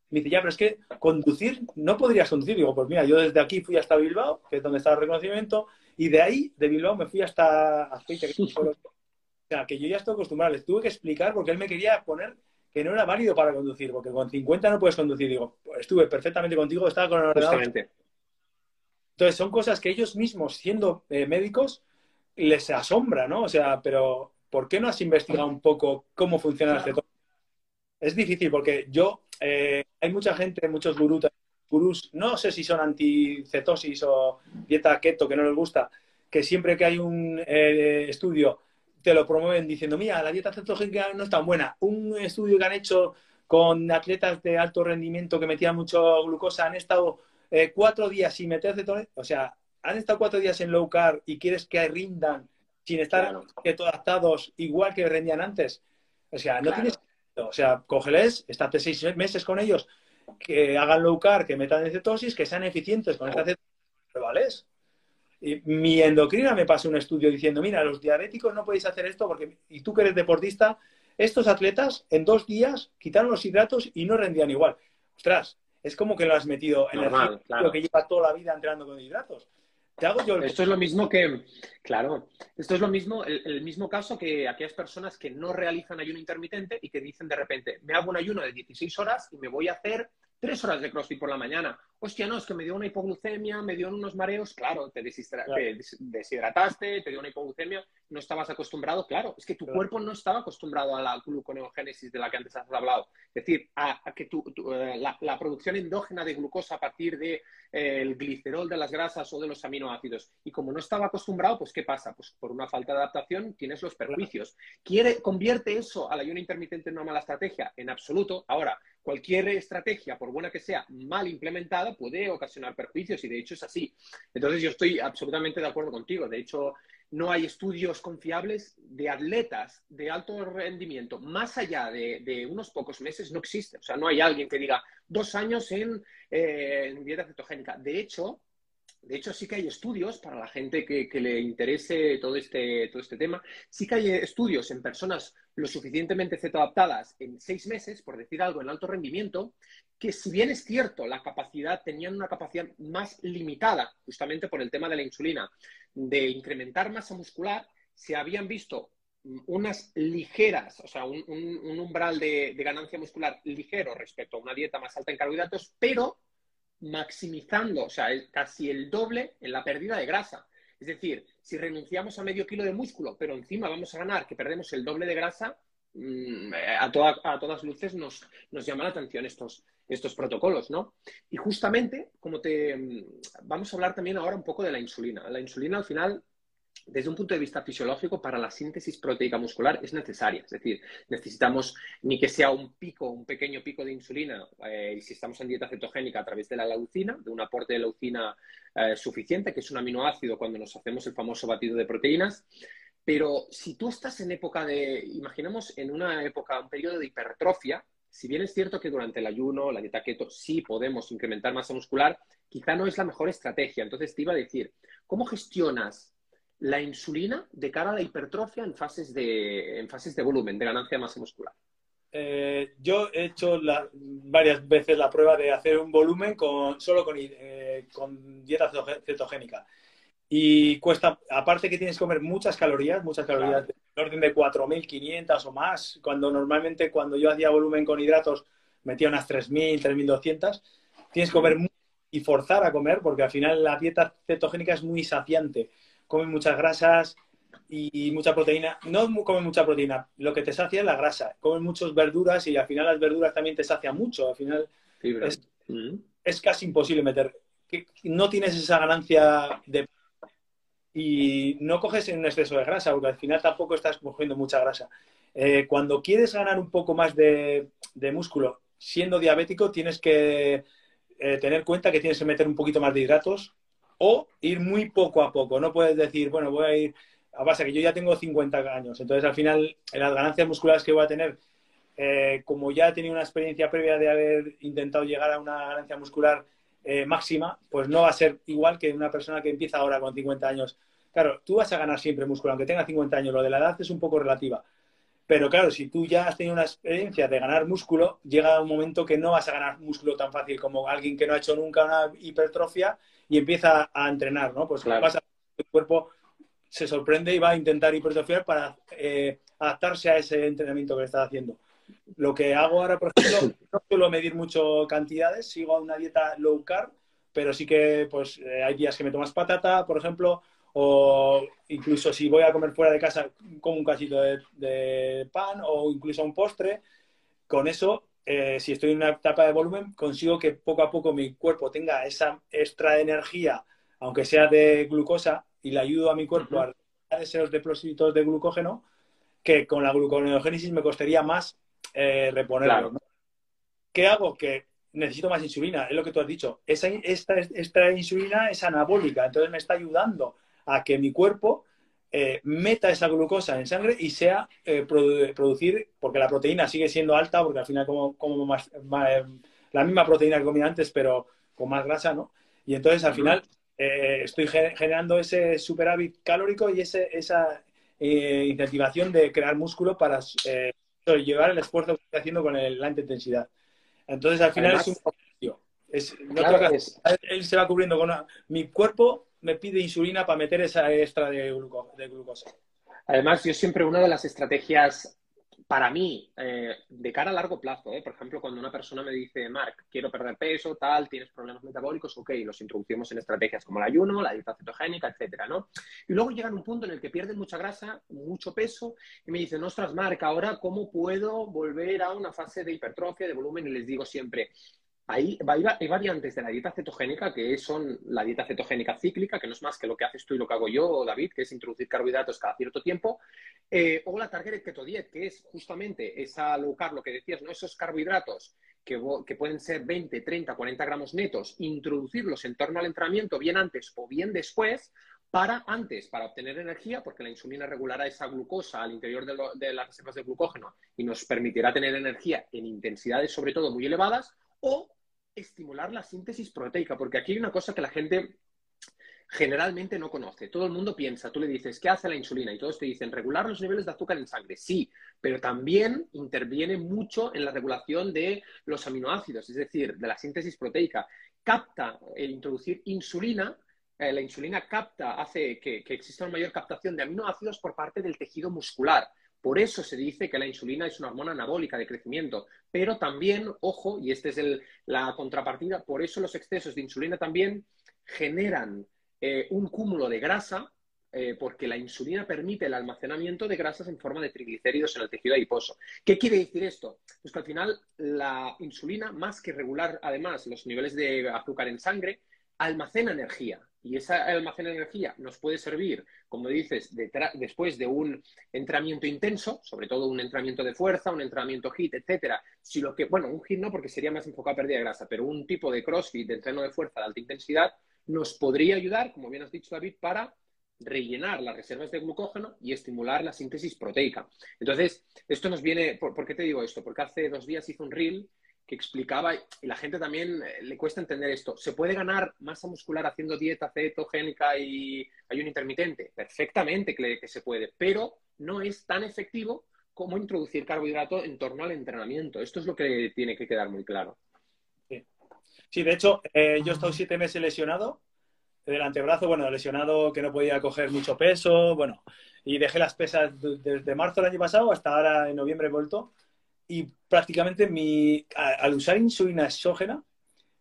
Me dice, ya, pero es que conducir, no podrías conducir. Digo, pues mira, yo desde aquí fui hasta Bilbao, que es donde está el reconocimiento, y de ahí, de Bilbao, me fui hasta Azpeitia, que o sea, que yo ya estoy acostumbrado. Les tuve que explicar porque él me quería poner que no era válido para conducir, porque con 50 no puedes conducir. Digo, pues estuve perfectamente contigo, estaba con el ordenador. Entonces, son cosas que ellos mismos, siendo eh, médicos, les asombra, ¿no? O sea, pero ¿por qué no has investigado un poco cómo funciona el cetosis? Es difícil porque yo, eh, hay mucha gente, muchos gurús, gurús, no sé si son anti-cetosis o dieta keto que no les gusta, que siempre que hay un eh, estudio te lo promueven diciendo, mira, la dieta cetogénica no es tan buena. Un estudio que han hecho con atletas de alto rendimiento que metían mucho glucosa, han estado eh, cuatro días sin meter cetones, o sea, han estado cuatro días en low carb y quieres que rindan sin estar keto adaptados igual que rendían antes. O sea, no tienes... O sea, cógeles, estate seis meses con ellos, que hagan low carb, que metan cetosis, que sean eficientes con esta cetosis, ¿vale? Mi endocrina me pasó un estudio diciendo, mira, los diabéticos no podéis hacer esto porque, y tú que eres deportista, estos atletas en dos días quitaron los hidratos y no rendían igual. Ostras, es como que lo has metido en el claro. que lleva toda la vida entrenando con hidratos. Te hago yo Esto es lo mismo que, claro, esto es lo mismo, el, el, mismo caso que aquellas personas que no realizan ayuno intermitente y que dicen de repente, me hago un ayuno de 16 horas y me voy a hacer tres horas de CrossFit por la mañana. Hostia, no, es que me dio una hipoglucemia, me dio unos mareos. Claro, te, deshidrataste, te dio una hipoglucemia, no estabas acostumbrado. Claro, es que tu cuerpo no estaba acostumbrado a la gluconeogénesis de la que antes has hablado. Es decir, a, que tu, eh, la, producción endógena de glucosa a partir del de, eh, glicerol de las grasas o de los aminoácidos. Y como no estaba acostumbrado, pues ¿qué pasa? Pues por una falta de adaptación tienes los perjuicios. ¿Quiere, ¿Convierte eso al ayuno intermitente en una mala estrategia? En absoluto. Ahora, cualquier estrategia, por buena que sea, mal implementada, puede ocasionar perjuicios y de hecho es así. Entonces yo estoy absolutamente de acuerdo contigo. De hecho, no hay estudios confiables de atletas de alto rendimiento más allá de, unos pocos meses, no existe. O sea, no hay alguien que diga dos años en, eh, en dieta cetogénica. De hecho, de hecho, sí que hay estudios para la gente que, le interese todo este, todo este tema. Sí que hay estudios en personas lo suficientemente cetoadaptadas en seis meses, por decir algo, en alto rendimiento, que si bien es cierto, la capacidad, tenían una capacidad más limitada, justamente por el tema de la insulina, de incrementar masa muscular, se habían visto unas ligeras, o sea, un, umbral de, de, ganancia muscular ligero respecto a una dieta más alta en carbohidratos, pero maximizando, o sea, casi el doble en la pérdida de grasa. Es decir, si renunciamos a medio kilo de músculo, pero encima vamos a ganar que perdemos el doble de grasa, mm, a, a todas luces nos, nos llama la atención estos, estos protocolos, ¿no? Y justamente, como te... Mm, vamos a hablar también ahora un poco de la insulina. La insulina al final desde un punto de vista fisiológico, para la síntesis proteica muscular es necesaria. Es decir, necesitamos ni que sea un pico, un pequeño pico de insulina, eh, si estamos en dieta cetogénica a través de la leucina, de un aporte de leucina eh, suficiente, que es un aminoácido cuando nos hacemos el famoso batido de proteínas. Pero si tú estás en época de, imaginemos en una época, un periodo de hipertrofia, si bien es cierto que durante el ayuno, la dieta keto, sí podemos incrementar masa muscular, quizá no es la mejor estrategia. Entonces te iba a decir, ¿cómo gestionas la insulina de cara a la hipertrofia en fases de, en fases de volumen, de ganancia de masa muscular? Eh, yo he hecho varias veces la prueba de hacer un volumen con, solo con, eh, con dieta cetogénica. Y cuesta, aparte que tienes que comer muchas calorías, muchas calorías, del orden de 4.500 o más, cuando normalmente cuando yo hacía volumen con hidratos metía unas 3.000, 3.200, tienes que comer y forzar a comer porque al final la dieta cetogénica es muy saciante comen muchas grasas y mucha proteína. No comen mucha proteína, lo que te sacia es la grasa. Comen muchas verduras y al final las verduras también te sacian mucho. Al final mm. es, casi imposible meter. No tienes esa ganancia de... y no coges en un exceso de grasa, porque al final tampoco estás cogiendo mucha grasa. Eh, cuando quieres ganar un poco más de, músculo, siendo diabético, tienes que eh, tener cuenta que tienes que meter un poquito más de hidratos o ir muy poco a poco. No puedes decir, bueno, voy a ir a base que yo ya tengo 50 años, entonces al final en las ganancias musculares que voy a tener, eh, como ya he tenido una experiencia previa de haber intentado llegar a una ganancia muscular máxima, pues no va a ser igual que una persona que empieza ahora con 50 años. Claro, tú vas a ganar siempre músculo, aunque tenga 50 años. Lo de la edad es un poco relativa. Pero claro, si tú ya has tenido una experiencia de ganar músculo, llega un momento que no vas a ganar músculo tan fácil como alguien que no ha hecho nunca una hipertrofia y empieza a entrenar, ¿no? Pues claro. pasa, el cuerpo se sorprende y va a intentar hipertrofiar para eh, adaptarse a ese entrenamiento que está haciendo. Lo que hago ahora, por ejemplo, no suelo medir mucho cantidades, sigo a una dieta low carb, pero sí que pues eh, hay días que me tomas patata, por ejemplo, o incluso si voy a comer fuera de casa como un cachito de, pan o incluso un postre, con eso, eh, si estoy en una etapa de volumen, consigo que poco a poco mi cuerpo tenga esa extra energía, aunque sea de glucosa, y le ayudo a mi cuerpo a recuperar esos depósitos de glucógeno, que con la gluconeogénesis me costaría más eh, reponerlo. ¿Qué hago? Que necesito más insulina, es lo que tú has dicho. Esa, esta, esta insulina es anabólica, entonces me está ayudando a que mi cuerpo eh, meta esa glucosa en sangre y sea eh, producir, porque la proteína sigue siendo alta, porque al final como, como más, eh, la misma proteína que comía antes, pero con más grasa, ¿no? Y entonces al final estoy generando ese superávit calórico y ese, esa incentivación de crear músculo para llevar el esfuerzo que estoy haciendo con la alta intensidad. Entonces al final es un es, él se va cubriendo con mi cuerpo me pide insulina para meter esa extra de, glucosa. Además, yo siempre una de las estrategias para mí, eh, de cara a largo plazo, eh, por ejemplo, cuando una persona me dice, Marc, quiero perder peso, tal, tienes problemas metabólicos, ok, los introducimos en estrategias como el ayuno, la dieta cetogénica, etcétera, ¿no? Y luego llegan a un punto en el que pierden mucha grasa, mucho peso, y me dicen, ostras, Marc, ahora, ¿cómo puedo volver a una fase de hipertrofia, de volumen? Y les digo siempre, hay, variantes de la dieta cetogénica que son la dieta cetogénica cíclica, que no es más que lo que haces tú y lo que hago yo, David, que es introducir carbohidratos cada cierto tiempo, eh, o la Targeted Keto Diet, que es justamente esa low carb, lo que decías, ¿no? esos carbohidratos que, que, pueden ser 20, 30, 40 gramos netos, introducirlos en torno al entrenamiento bien antes o bien después, para antes, para obtener energía, porque la insulina regulará esa glucosa al interior de, de las reservas de glucógeno y nos permitirá tener energía en intensidades sobre todo muy elevadas, o estimular la síntesis proteica, porque aquí hay una cosa que la gente generalmente no conoce. Todo el mundo piensa, tú le dices, ¿qué hace la insulina? Y todos te dicen, regular los niveles de azúcar en sangre. Sí, pero también interviene mucho en la regulación de los aminoácidos, es decir, de la síntesis proteica. Capta el introducir insulina, eh, la insulina capta, hace que, que exista una mayor captación de aminoácidos por parte del tejido muscular. Por eso se dice que la insulina es una hormona anabólica de crecimiento, pero también, ojo, y esta es la contrapartida, por eso los excesos de insulina también generan eh, un cúmulo de grasa, eh, porque la insulina permite el almacenamiento de grasas en forma de triglicéridos en el tejido adiposo. ¿Qué quiere decir esto? Pues que al final la insulina, más que regular además los niveles de azúcar en sangre, almacena energía. Y esa almacena energía nos puede servir, como dices, después de un entrenamiento intenso, sobre todo un entrenamiento de fuerza, un entrenamiento HIT, etcétera. Si lo que, bueno, un HIT no, porque sería más enfocado a pérdida de grasa, pero un tipo de CrossFit, de entreno de fuerza de alta intensidad, nos podría ayudar, como bien has dicho David, para rellenar las reservas de glucógeno y estimular la síntesis proteica. Entonces, esto nos viene, ¿por, ¿por qué te digo esto? Porque hace dos días hice un reel que explicaba, y la gente también eh, le cuesta entender esto, ¿se puede ganar masa muscular haciendo dieta cetogénica y ayuno intermitente? Perfectamente que, se puede, pero no es tan efectivo como introducir carbohidrato en torno al entrenamiento. Esto es lo que tiene que quedar muy claro. Sí, de hecho, eh, yo he estado siete meses lesionado del antebrazo, bueno, lesionado que no podía coger mucho peso, bueno, y dejé las pesas desde marzo del año pasado hasta ahora en noviembre he vuelto y prácticamente mi, al usar insulina exógena,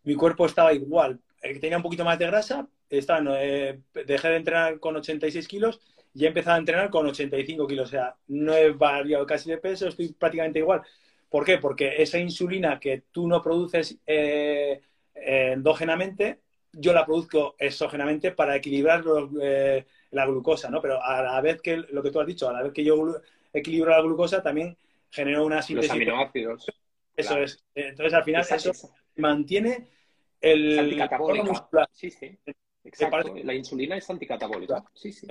mi cuerpo estaba igual. Tenía un poquito más de grasa, estaba, eh, dejé de entrenar con 86 kilos y he empezado a entrenar con 85 kilos. O sea, no he variado casi de peso, estoy prácticamente igual. ¿Por qué? Porque esa insulina que tú no produces eh, endógenamente yo la produzco exógenamente para equilibrar eh, la glucosa, ¿no? Pero a la vez que lo que tú has dicho, a la vez que yo equilibro la glucosa, también genero una síntesis. Los aminoácidos. Eso es. Entonces, al final, eso mantiene el. anticatabólica. Sí, sí. Exacto. La insulina es anticatabólica. Sí, sí.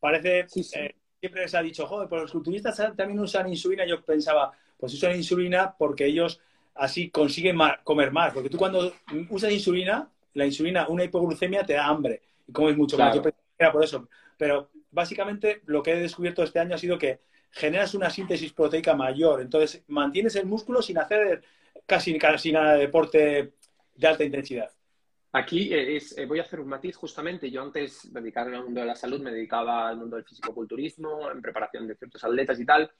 parece. Eh, siempre se ha dicho, joder, pues los culturistas también usan insulina. Yo pensaba, pues usan insulina porque ellos así consiguen comer más. Porque tú cuando usas insulina, la insulina, una hipoglucemia te da hambre y comes mucho más. Yo pensaba que era por eso. Pero básicamente lo que he descubierto este año ha sido que generas una síntesis proteica mayor. Entonces mantienes el músculo sin hacer casi, casi nada de deporte de alta intensidad. Aquí eh, es, eh, voy a hacer un matiz justamente. Yo antes de dedicarme al mundo de la salud me dedicaba al mundo del fisicoculturismo, en preparación de ciertos atletas y tal.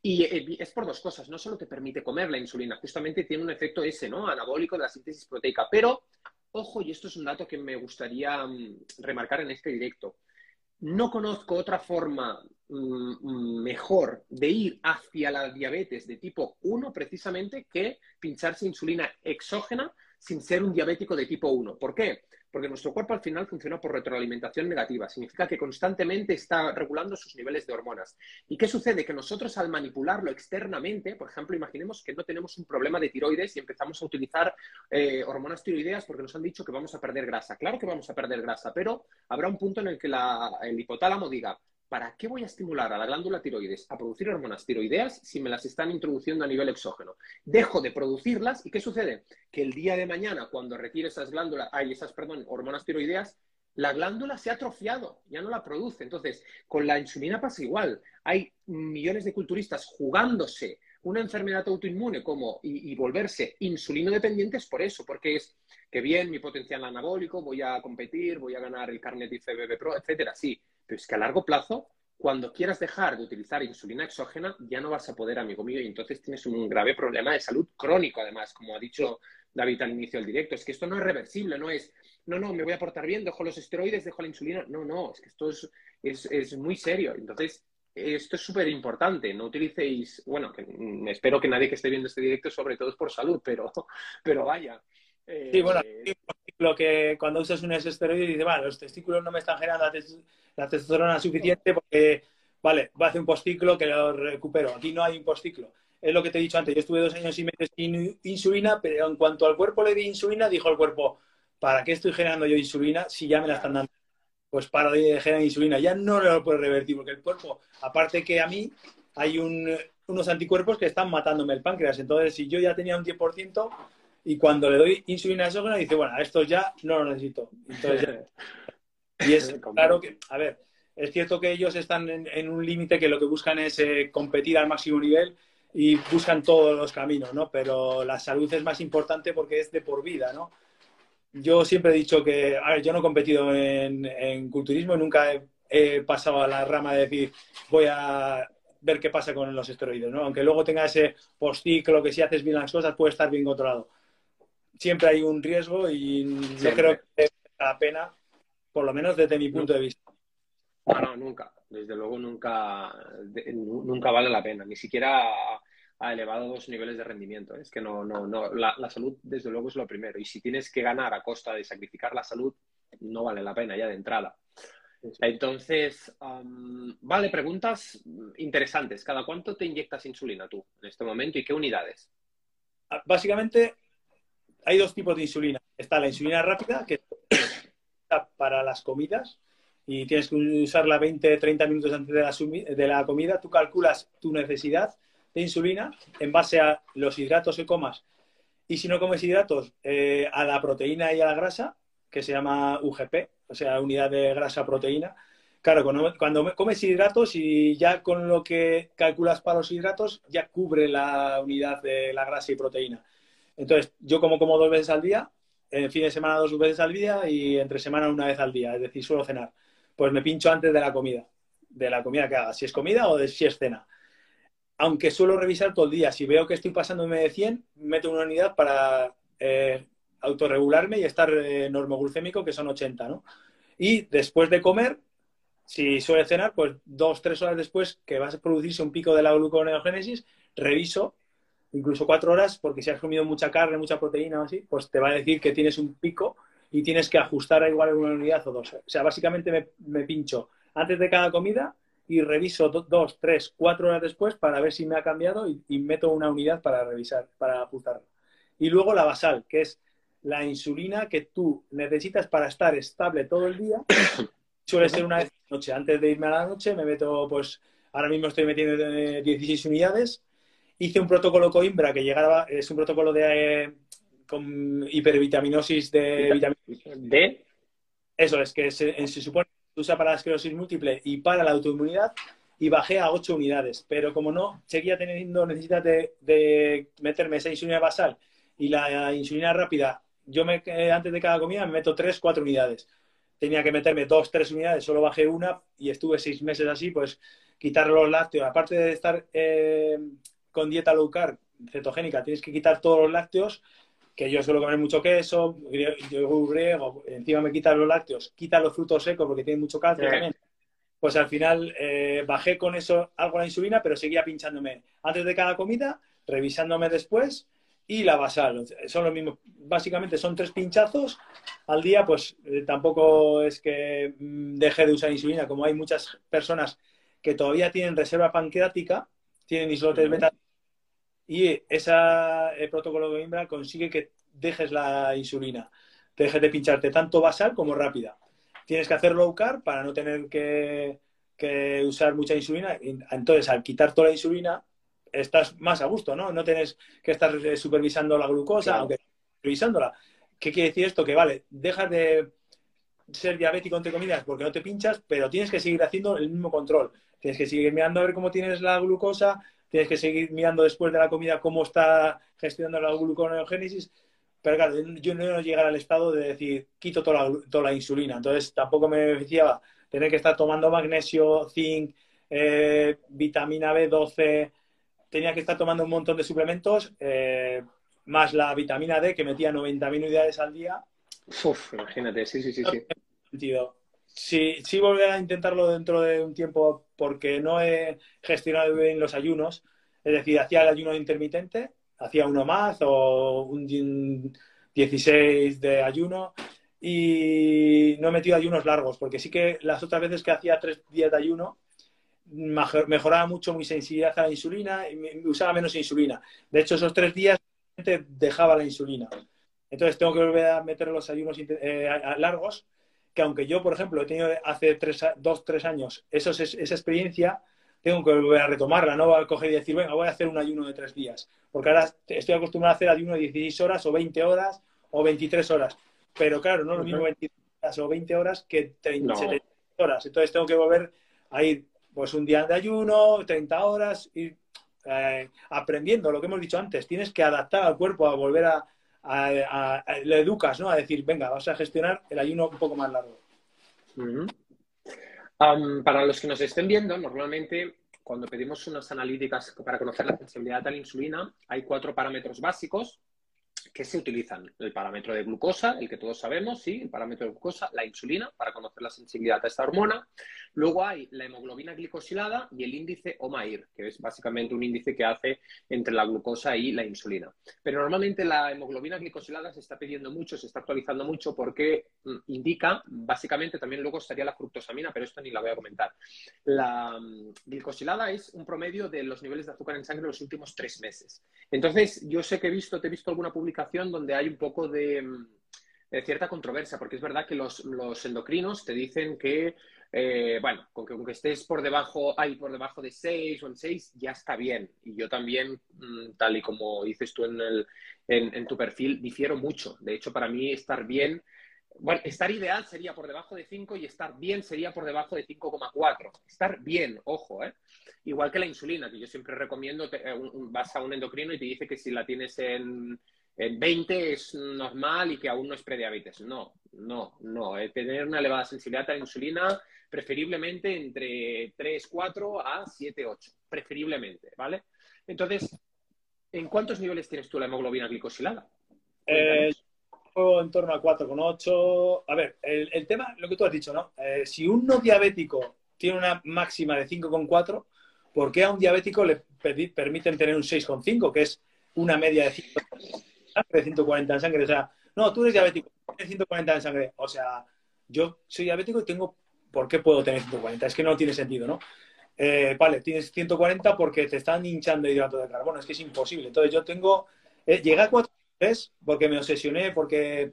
Y eh, es por dos cosas. No solo te permite comer la insulina, justamente tiene un efecto ese, ¿no? Anabólico de la síntesis proteica. Pero, ojo, y esto es un dato que me gustaría mm, remarcar en este directo. No conozco otra forma mejor de ir hacia la diabetes de tipo 1 precisamente que pincharse insulina exógena sin ser un diabético de tipo 1. ¿Por qué? Porque nuestro cuerpo al final funciona por retroalimentación negativa. Significa que constantemente está regulando sus niveles de hormonas. ¿Y qué sucede? Que nosotros al manipularlo externamente, por ejemplo, imaginemos que no tenemos un problema de tiroides y empezamos a utilizar eh, hormonas tiroideas porque nos han dicho que vamos a perder grasa. Claro que vamos a perder grasa, pero habrá un punto en el que el hipotálamo diga, ¿para qué voy a estimular a la glándula tiroides a producir hormonas tiroideas si me las están introduciendo a nivel exógeno? Dejo de producirlas y ¿qué sucede? Que el día de mañana, cuando retire esas glándulas, hay esas, perdón, hormonas tiroideas, la glándula se ha atrofiado, ya no la produce. Entonces, con la insulina pasa igual. Hay millones de culturistas jugándose una enfermedad autoinmune como y, y volverse insulino dependientes por eso, porque es que bien mi potencial anabólico, voy a competir, voy a ganar el carnet IFBB Pro, etcétera, sí, pero es que a largo plazo, cuando quieras dejar de utilizar insulina exógena, ya no vas a poder, amigo mío, y entonces tienes un grave problema de salud crónico, además, como ha dicho David al inicio del directo. Es que esto no es reversible, no es, no, no, me voy a portar bien, dejo los esteroides, dejo la insulina. No, no, es que esto es, es, muy serio. Entonces, esto es súper importante. No utilicéis, bueno, que, espero que nadie que esté viendo este directo, sobre todo es por salud, pero, pero vaya. Sí, bueno, eh, lo que cuando usas un esteroide dice, vale, los testículos no me están generando la, testosterona suficiente porque, vale, va a hacer un postículo que lo recupero. Aquí no hay un postículo. Es lo que te he dicho antes. Yo estuve dos años y medio sin insulina, pero en cuanto al cuerpo le di insulina, dijo el cuerpo, ¿para qué estoy generando yo insulina si ya me la están dando? Pues para de generar insulina. Ya no lo puedo revertir porque el cuerpo, aparte que a mí, hay unos anticuerpos que están matándome el páncreas. Entonces, si yo ya tenía un 10%, y cuando le doy insulina exógena dice, bueno, esto ya no lo necesito. y es claro que, a ver, es cierto que ellos están en, un límite que lo que buscan es eh, competir al máximo nivel y buscan todos los caminos, ¿no? Pero la salud es más importante porque es de por vida, ¿no? Yo siempre he dicho que, a ver, yo no he competido en, culturismo nunca he, he, pasado a la rama de decir, voy a ver qué pasa con los esteroides, ¿no? Aunque luego tenga ese postciclo que si haces bien las cosas puede estar bien controlado siempre hay un riesgo y yo creo que la pena, por lo menos desde mi punto de vista. No, no, nunca. Desde luego nunca, nunca vale la pena, ni siquiera a elevados niveles de rendimiento. Es que no, no, no. La, salud, desde luego, es lo primero. Y si tienes que ganar a costa de sacrificar la salud, no vale la pena ya de entrada. Entonces, vale, preguntas interesantes. ¿Cada cuánto te inyectas insulina tú en este momento y qué unidades? Básicamente, hay dos tipos de insulina. Está la insulina rápida, que está para las comidas, y tienes que usarla 20, 30 minutos antes de la, de la comida. Tú calculas tu necesidad de insulina en base a los hidratos que comas. Y si no comes hidratos, eh, a la proteína y a la grasa, que se llama UGP, o sea, unidad de grasa-proteína. Claro, cuando, cuando, comes hidratos y ya con lo que calculas para los hidratos, ya cubre la unidad de la grasa y proteína. Entonces, yo como como dos veces al día, en fin de semana dos veces al día y entre semana una vez al día, es decir, suelo cenar. Pues me pincho antes de la comida, de la comida que haga, si es comida o si es cena. Aunque suelo revisar todo el día, si veo que estoy pasándome de 100, meto una unidad para eh, autorregularme y estar eh, normoglucémico, que son 80, ¿no? Y después de comer, si suele cenar, pues dos, tres horas después que va a producirse un pico de la gluconeogénesis, reviso incluso cuatro horas, porque si has comido mucha carne, mucha proteína o así, pues te va a decir que tienes un pico y tienes que ajustar a igual una unidad o dos. O sea, básicamente me, pincho antes de cada comida y reviso dos, tres, cuatro horas después para ver si me ha cambiado y, meto una unidad para revisar, para ajustarla. Y luego la basal, que es la insulina que tú necesitas para estar estable todo el día. Suele ser una vez noche. Antes de irme a la noche me meto, pues, ahora mismo estoy metiendo 16 unidades. Hice un protocolo Coimbra que llegaba, es un protocolo de eh, con hipervitaminosis de vitamina D. Eso es, que se, supone que se usa para la esclerosis múltiple y para la autoinmunidad y bajé a 8 unidades. Pero como no seguía teniendo necesidad de, meterme esa insulina basal y la insulina rápida, yo me, eh, antes de cada comida me meto 3, 4 unidades. Tenía que meterme 2, 3 unidades, solo bajé una y estuve 6 meses así, pues quitar los lácteos. Aparte de estar eh, con dieta low carb, cetogénica, tienes que quitar todos los lácteos que yo suelo comer mucho queso, yo griego, encima me quitan los lácteos, quita los frutos secos porque tienen mucho calcio también. Pues al final eh, bajé con eso algo la insulina, pero seguía pinchándome antes de cada comida, revisándome después y la basal. Son los mismos, básicamente son tres pinchazos al día, pues eh, tampoco es que mm, deje de usar insulina, como hay muchas personas que todavía tienen reserva pancreática, tienen islotes beta y ese protocolo de Imbra consigue que dejes la insulina, te dejes de pincharte tanto basal como rápida. Tienes que hacer low carb para no tener que, usar mucha insulina. Entonces, al quitar toda la insulina, estás más a gusto, ¿no? No tienes que estar supervisando la glucosa, aunque supervisándola. ¿Qué quiere decir esto? Que vale, dejas de ser diabético entre comillas porque no te pinchas, pero tienes que seguir haciendo el mismo control. Tienes que seguir mirando a ver cómo tienes la glucosa, tienes que seguir mirando después de la comida cómo está gestionando la gluconeogénesis. Pero claro, yo no llegar al estado de decir, quito toda la, toda la insulina. Entonces tampoco me beneficiaba tener que estar tomando magnesio, zinc, eh, vitamina B12. Tenía que estar tomando un montón de suplementos, eh, más la vitamina D que metía 90.000 unidades al día. Uf, imagínate, sí, sí, sí. sí. Sí, sí volver a intentarlo dentro de un tiempo porque no he gestionado bien los ayunos. Es decir, hacía el ayuno intermitente, hacía uno más o un 16 de ayuno y no he metido ayunos largos porque sí que las otras veces que hacía tres días de ayuno mejoraba mucho mi sensibilidad a la insulina y usaba menos insulina. De hecho, esos tres días dejaba la insulina. Entonces tengo que volver a meter los ayunos eh, largos que aunque yo, por ejemplo, he tenido hace tres, dos, tres años eso, esa experiencia, tengo que volver a retomarla, no voy a coger y decir, venga, voy a hacer un ayuno de tres días, porque ahora estoy acostumbrado a hacer ayuno de 16 horas o 20 horas o 23 horas, pero claro, no lo mismo 23 horas o 20 horas que 30, horas, entonces tengo que volver a ir pues un día de ayuno, 30 horas, ir eh, aprendiendo lo que hemos dicho antes, tienes que adaptar al cuerpo a volver a, a, le educas, ¿no? A decir, venga, vas a gestionar el ayuno un poco más largo. para los que nos estén viendo, normalmente cuando pedimos unas analíticas para conocer la sensibilidad a la insulina, hay cuatro parámetros básicos que se utilizan. El parámetro de glucosa, el que todos sabemos, sí, el parámetro de glucosa, la insulina, para conocer la sensibilidad a esta hormona. Luego hay la hemoglobina glicosilada y el índice OMAIR, que es básicamente un índice que hace entre la glucosa y la insulina. Pero normalmente la hemoglobina glicosilada se está pidiendo mucho, se está actualizando mucho porque mm, indica, básicamente también luego estaría la fructosamina, pero esto ni la voy a comentar. La mm, glicosilada es un promedio de los niveles de azúcar en sangre los últimos tres meses. Entonces, yo sé que he visto, te he visto alguna publicación donde hay un poco de, cierta controversia, porque es verdad que los, endocrinos te dicen que, eh, bueno, con que aunque estés por debajo, hay por debajo de 6 o en 6, ya está bien. Y yo también, mm, tal y como dices tú en, el, en, tu perfil, difiero mucho. De hecho, para mí estar bien bueno, estar ideal sería por debajo de 5 y estar bien sería por debajo de 5,4. Estar bien, ojo, ¿eh? Igual que la insulina, que yo siempre recomiendo, eh, vas a un endocrino y te dice que si la tienes en, en 20 es normal y que aún no es prediabetes. No, no, no. tener una elevada sensibilidad a la insulina, preferiblemente entre 3, 4 a 7, 8. Preferiblemente, ¿vale? Entonces, ¿en cuántos niveles tienes tú la hemoglobina glicosilada? Eh, en torno a 4,8. A ver, el, tema, lo que tú has dicho, ¿no? Eh, si un no diabético tiene una máxima de 5,4, ¿por qué a un diabético le permiten tener un 6,5, que es una media de 5? De 140 en sangre. O sea, no, tú eres diabético. 140 en sangre. O sea, yo soy diabético y tengo, ¿por qué puedo tener 140? Es que no tiene sentido, ¿no? Eh, vale, tienes 140 porque te están hinchando hidrato de carbono, es que es imposible. Entonces yo tengo, eh, llegué a 4,3 porque me obsesioné, porque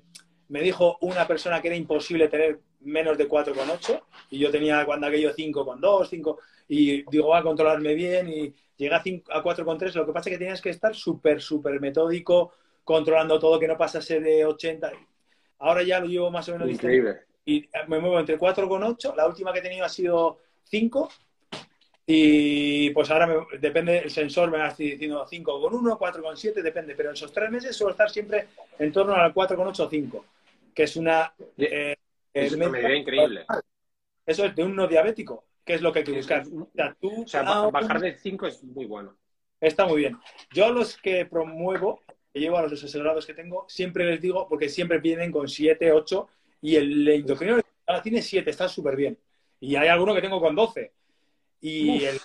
me dijo una persona que era imposible tener menos de 4,8 y yo tenía cuando aquello 5,2, 5 y digo, va a controlarme bien y llegué a, 5, a 4,3. Lo que pasa es que tenías que estar súper, súper metódico, controlando todo, que no pasase de 80. Ahora ya lo llevo más o menos. Increíble. Y me muevo entre 4,8. La última que he tenido ha sido 5. Y pues ahora me, depende, el sensor me va diciendo 5,1, 4,7, depende. Pero en esos tres meses suelo estar siempre en torno al 4,8 o 5, que es una. Eh, es una medida increíble. Eso es de un no diabético, que es lo que hay que buscar. O sea, tú, o sea bajar de 5 es muy bueno. Está muy bien. Yo los que promuevo llevo a los asesorados que tengo, siempre les digo, porque siempre vienen con 7, 8 y el endocrinólogo tiene 7, está súper bien. Y hay alguno que tengo con 12. Y el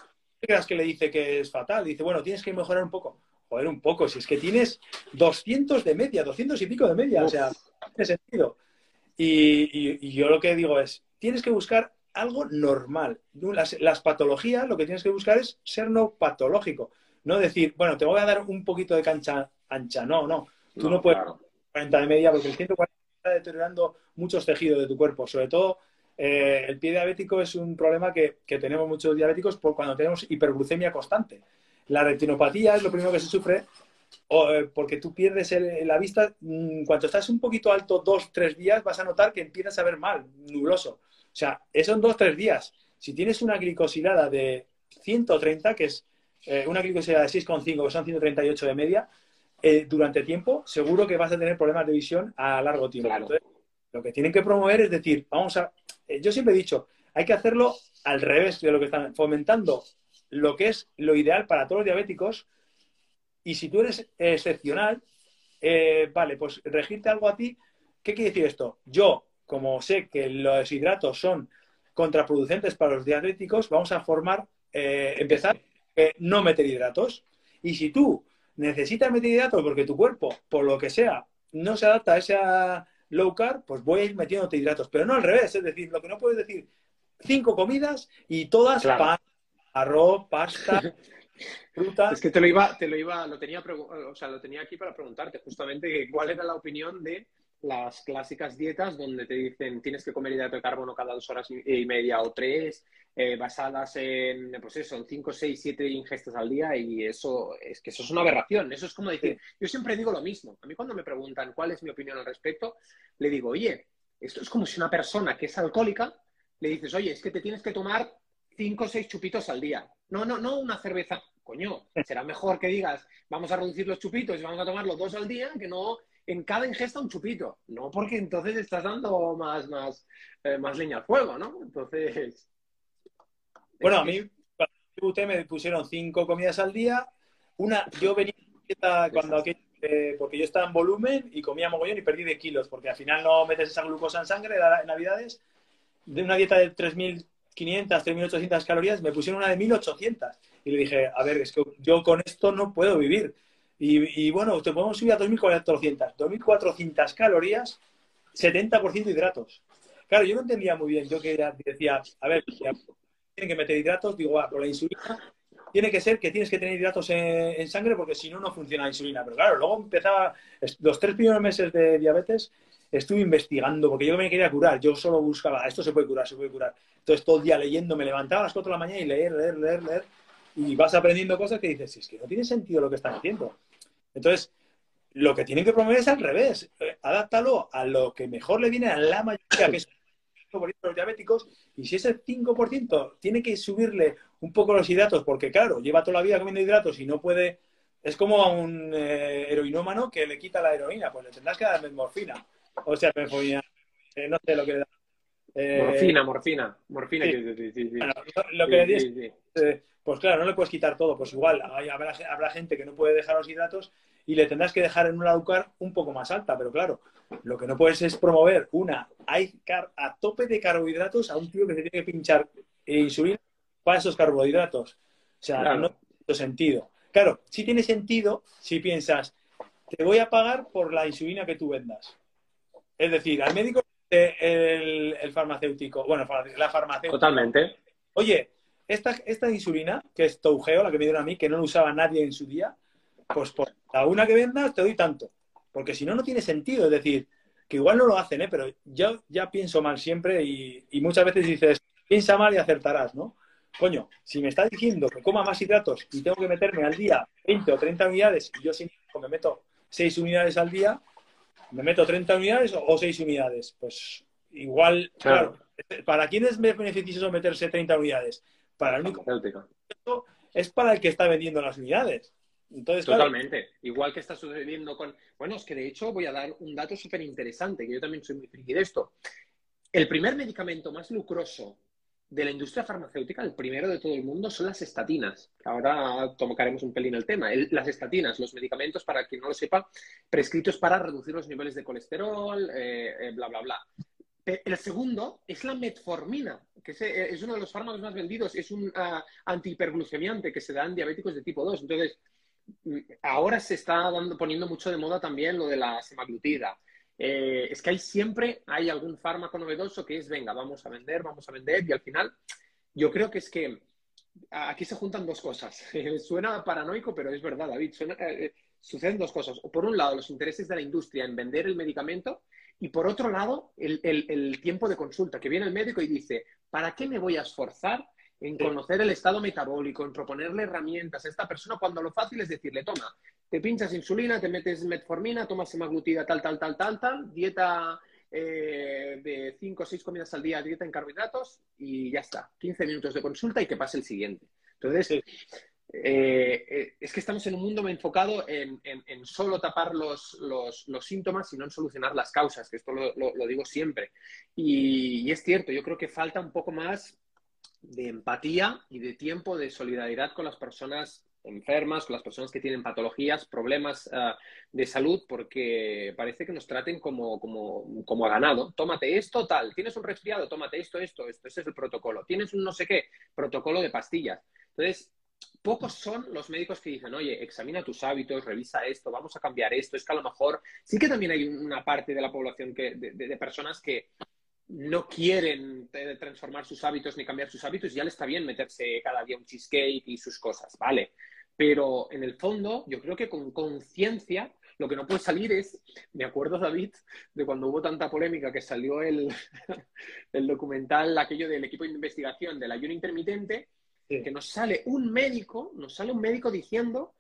que le dice que es fatal, dice, bueno, tienes que mejorar un poco. Joder, un poco, si es que tienes 200 de media, 200 y pico de media, o sea, tiene sentido. Y, y, yo lo que digo es, tienes que buscar algo normal. Las, las, patologías, lo que tienes que buscar es ser no patológico. No decir, bueno, te voy a dar un poquito de cancha ancha. No, no. Tú no, puedes 40 de media porque el 140 está deteriorando muchos tejidos de tu cuerpo. Sobre todo, eh, el pie diabético es un problema que, tenemos muchos diabéticos por cuando tenemos hiperglucemia constante. La retinopatía es lo primero que se sufre eh, porque tú pierdes la vista. Mm, cuando estás un poquito alto, dos, tres días, vas a notar que empiezas a ver mal, nubloso. O sea, eso en dos, tres días. Si tienes una glicosilada de 130, que es eh, una glicosilada de 6,5, que son 138 de media, eh, durante tiempo, seguro que vas a tener problemas de visión a largo tiempo. Entonces, lo que tienen que promover es decir, vamos a. Eh, yo siempre he dicho, hay que hacerlo al revés de lo que están fomentando lo que es lo ideal para todos los diabéticos. Y si tú eres excepcional, eh, vale, pues regirte algo a ti. ¿Qué quiere decir esto? Yo, como sé que los hidratos son contraproducentes para los diabéticos, vamos a formar, empezar no meter hidratos. Y si tú necesitas meter hidratos porque tu cuerpo, por lo que sea, no se adapta a esa low carb, pues voy a ir metiéndote hidratos. Pero no al revés, es decir, lo que no puedes decir, cinco comidas y todas pan, arroz, pasta, fruta. Es que te lo iba, te lo iba, lo tenía, o sea, lo tenía aquí para preguntarte justamente cuál era la opinión de las clásicas dietas donde te dicen tienes que comer hidrato de carbono cada dos horas y media o tres, eh, basadas en, pues eso, en cinco, seis, siete ingestas al día y eso es que eso es una aberración. Eso es como decir, yo siempre digo lo mismo. A mí cuando me preguntan cuál es mi opinión al respecto, le digo, oye, esto es como si una persona que es alcohólica le dices, oye, es que te tienes que tomar cinco o seis chupitos al día. No, no, no una cerveza. Coño, será mejor que digas, vamos a reducir los chupitos y vamos a tomar los dos al día, que no en cada ingesta un chupito. No, porque entonces estás dando más, más, eh, más leña al fuego, ¿no? Entonces. Bueno, a mí, cuando me pusieron cinco comidas al día. Una, yo venía cuando eh, porque yo estaba en volumen y comía mogollón y perdí de kilos, porque al final no metes esa glucosa en sangre en Navidades. De una dieta de 3.500, 3.800 calorías, me pusieron una de 1.800. Y le dije, a ver, es que yo con esto no puedo vivir. Y, bueno, te podemos subir a 2.400. 2.400 calorías, 70% hidratos. Claro, yo no entendía muy bien. Yo que decía, a ver, tienen que meter hidratos. Digo, ah, con la insulina tiene que ser que tienes que tener hidratos en, sangre porque si no, no funciona la insulina. Pero claro, luego empezaba, los tres primeros meses de diabetes, estuve investigando porque yo me quería curar. Yo solo buscaba, esto se puede curar, se puede curar. Entonces todo el día leyendo, me levantaba a las 4 de la mañana y leer, leer, leer, leer. Y vas aprendiendo cosas que dices, es que no tiene sentido lo que están haciendo. Entonces, lo que tienen que promover es al revés. Eh, adáptalo a lo que mejor le viene a la mayoría, que es los diabéticos, y si ese 5% tiene que subirle un poco los hidratos, porque claro, lleva toda la vida comiendo hidratos y no puede, es como a un eh, heroinómano que le quita la heroína, pues le tendrás que dar morfina. O sea, eh, no sé lo que le da. morfina, morfina, morfina. lo que le pues claro, no le puedes quitar todo. Pues igual habrá, gente que no puede dejar los hidratos y le tendrás que dejar en una educar un poco más alta. Pero claro, lo que no puedes es promover una a tope de carbohidratos a un tío que se tiene que pinchar insulina para esos carbohidratos. O sea, no tiene sentido. Claro, sí tiene sentido si piensas, te voy a pagar por la insulina que tú vendas. Es decir, al médico el, el farmacéutico, bueno, la farmacéutica. Totalmente. Oye, esta, esta insulina, que es Tougeo, la que me dieron a mí, que no lo usaba nadie en su día, pues por la una que vendas te doy tanto. Porque si no, no tiene sentido. Es decir, que igual no lo hacen, ¿eh? pero yo ya pienso mal siempre y, y muchas veces dices, piensa mal y acertarás, ¿no? Coño, si me está diciendo que coma más hidratos y tengo que meterme al día 20 o 30 unidades y yo sin me meto 6 unidades al día, ¿me meto 30 unidades o 6 unidades? Pues igual, claro. ¿para quién es beneficioso meterse 30 unidades? Para el único es para el que está vendiendo las unidades. Entonces, Totalmente. Igual que está sucediendo con. Bueno, es que de hecho voy a dar un dato súper interesante, que yo también soy muy friki de esto. El primer medicamento más lucroso de la industria farmacéutica, el primero de todo el mundo, son las estatinas. Ahora tocaremos un pelín el tema. las estatinas, los medicamentos, para quien no lo sepa, prescritos para reducir los niveles de colesterol, eh, eh, bla, bla, bla. El segundo es la metformina, que eh, es, uno de los fármacos más vendidos, es un uh, antihiperglucemiante que se da en diabéticos de tipo 2. Entonces, ahora se está dando, poniendo mucho de moda también lo de la semaglutida. Eh, es que hay siempre hay algún fármaco novedoso que es, venga, vamos a vender, vamos a vender, y al final yo creo que es que aquí se juntan dos cosas. Suena paranoico, pero es verdad, David. Eh, eh, suceden dos cosas. Por un lado, los intereses de la industria en vender el medicamento y por otro lado, el, el tiempo de consulta, que viene el médico y dice, ¿para qué me voy a esforzar en conocer el estado metabólico, en proponerle herramientas a esta persona cuando lo fácil es decirle, toma, te pinchas insulina, te metes metformina, tomas semaglutida, tal, tal, tal, tal, tal, dieta eh, de 5 o 6 comidas al día, dieta en carbohidratos y ya está. 15 minutos de consulta y que pase el siguiente. Entonces, eh, eh, es que estamos en un mundo enfocado en, solo tapar los, síntomas y no en solucionar las causas, que esto lo, digo siempre. Y, y, es cierto, yo creo que falta un poco más de empatía y de tiempo de solidaridad con las personas enfermas, con las personas que tienen patologías, problemas ah, de salud, porque parece que nos traten como, como, como, a ganado. Tómate esto, tal. Tienes un resfriado, tómate esto, esto, esto. Ese es el protocolo. Tienes un no sé qué, protocolo de pastillas. Entonces, pocos son los médicos que dicen, oye, examina tus hábitos, revisa esto, vamos a cambiar esto. Es que a lo mejor sí que también hay una parte de la población que, de personas que no quieren eh, transformar sus hábitos ni cambiar sus hábitos, ya le está bien meterse cada día un cheesecake y sus cosas, ¿vale? Pero en el fondo, yo creo que con conciencia, lo que no puede salir es, me acuerdo, David, de cuando hubo tanta polémica que salió el, el documental, aquello del equipo de investigación del ayuno intermitente, que nos sale un médico, nos sale un médico diciendo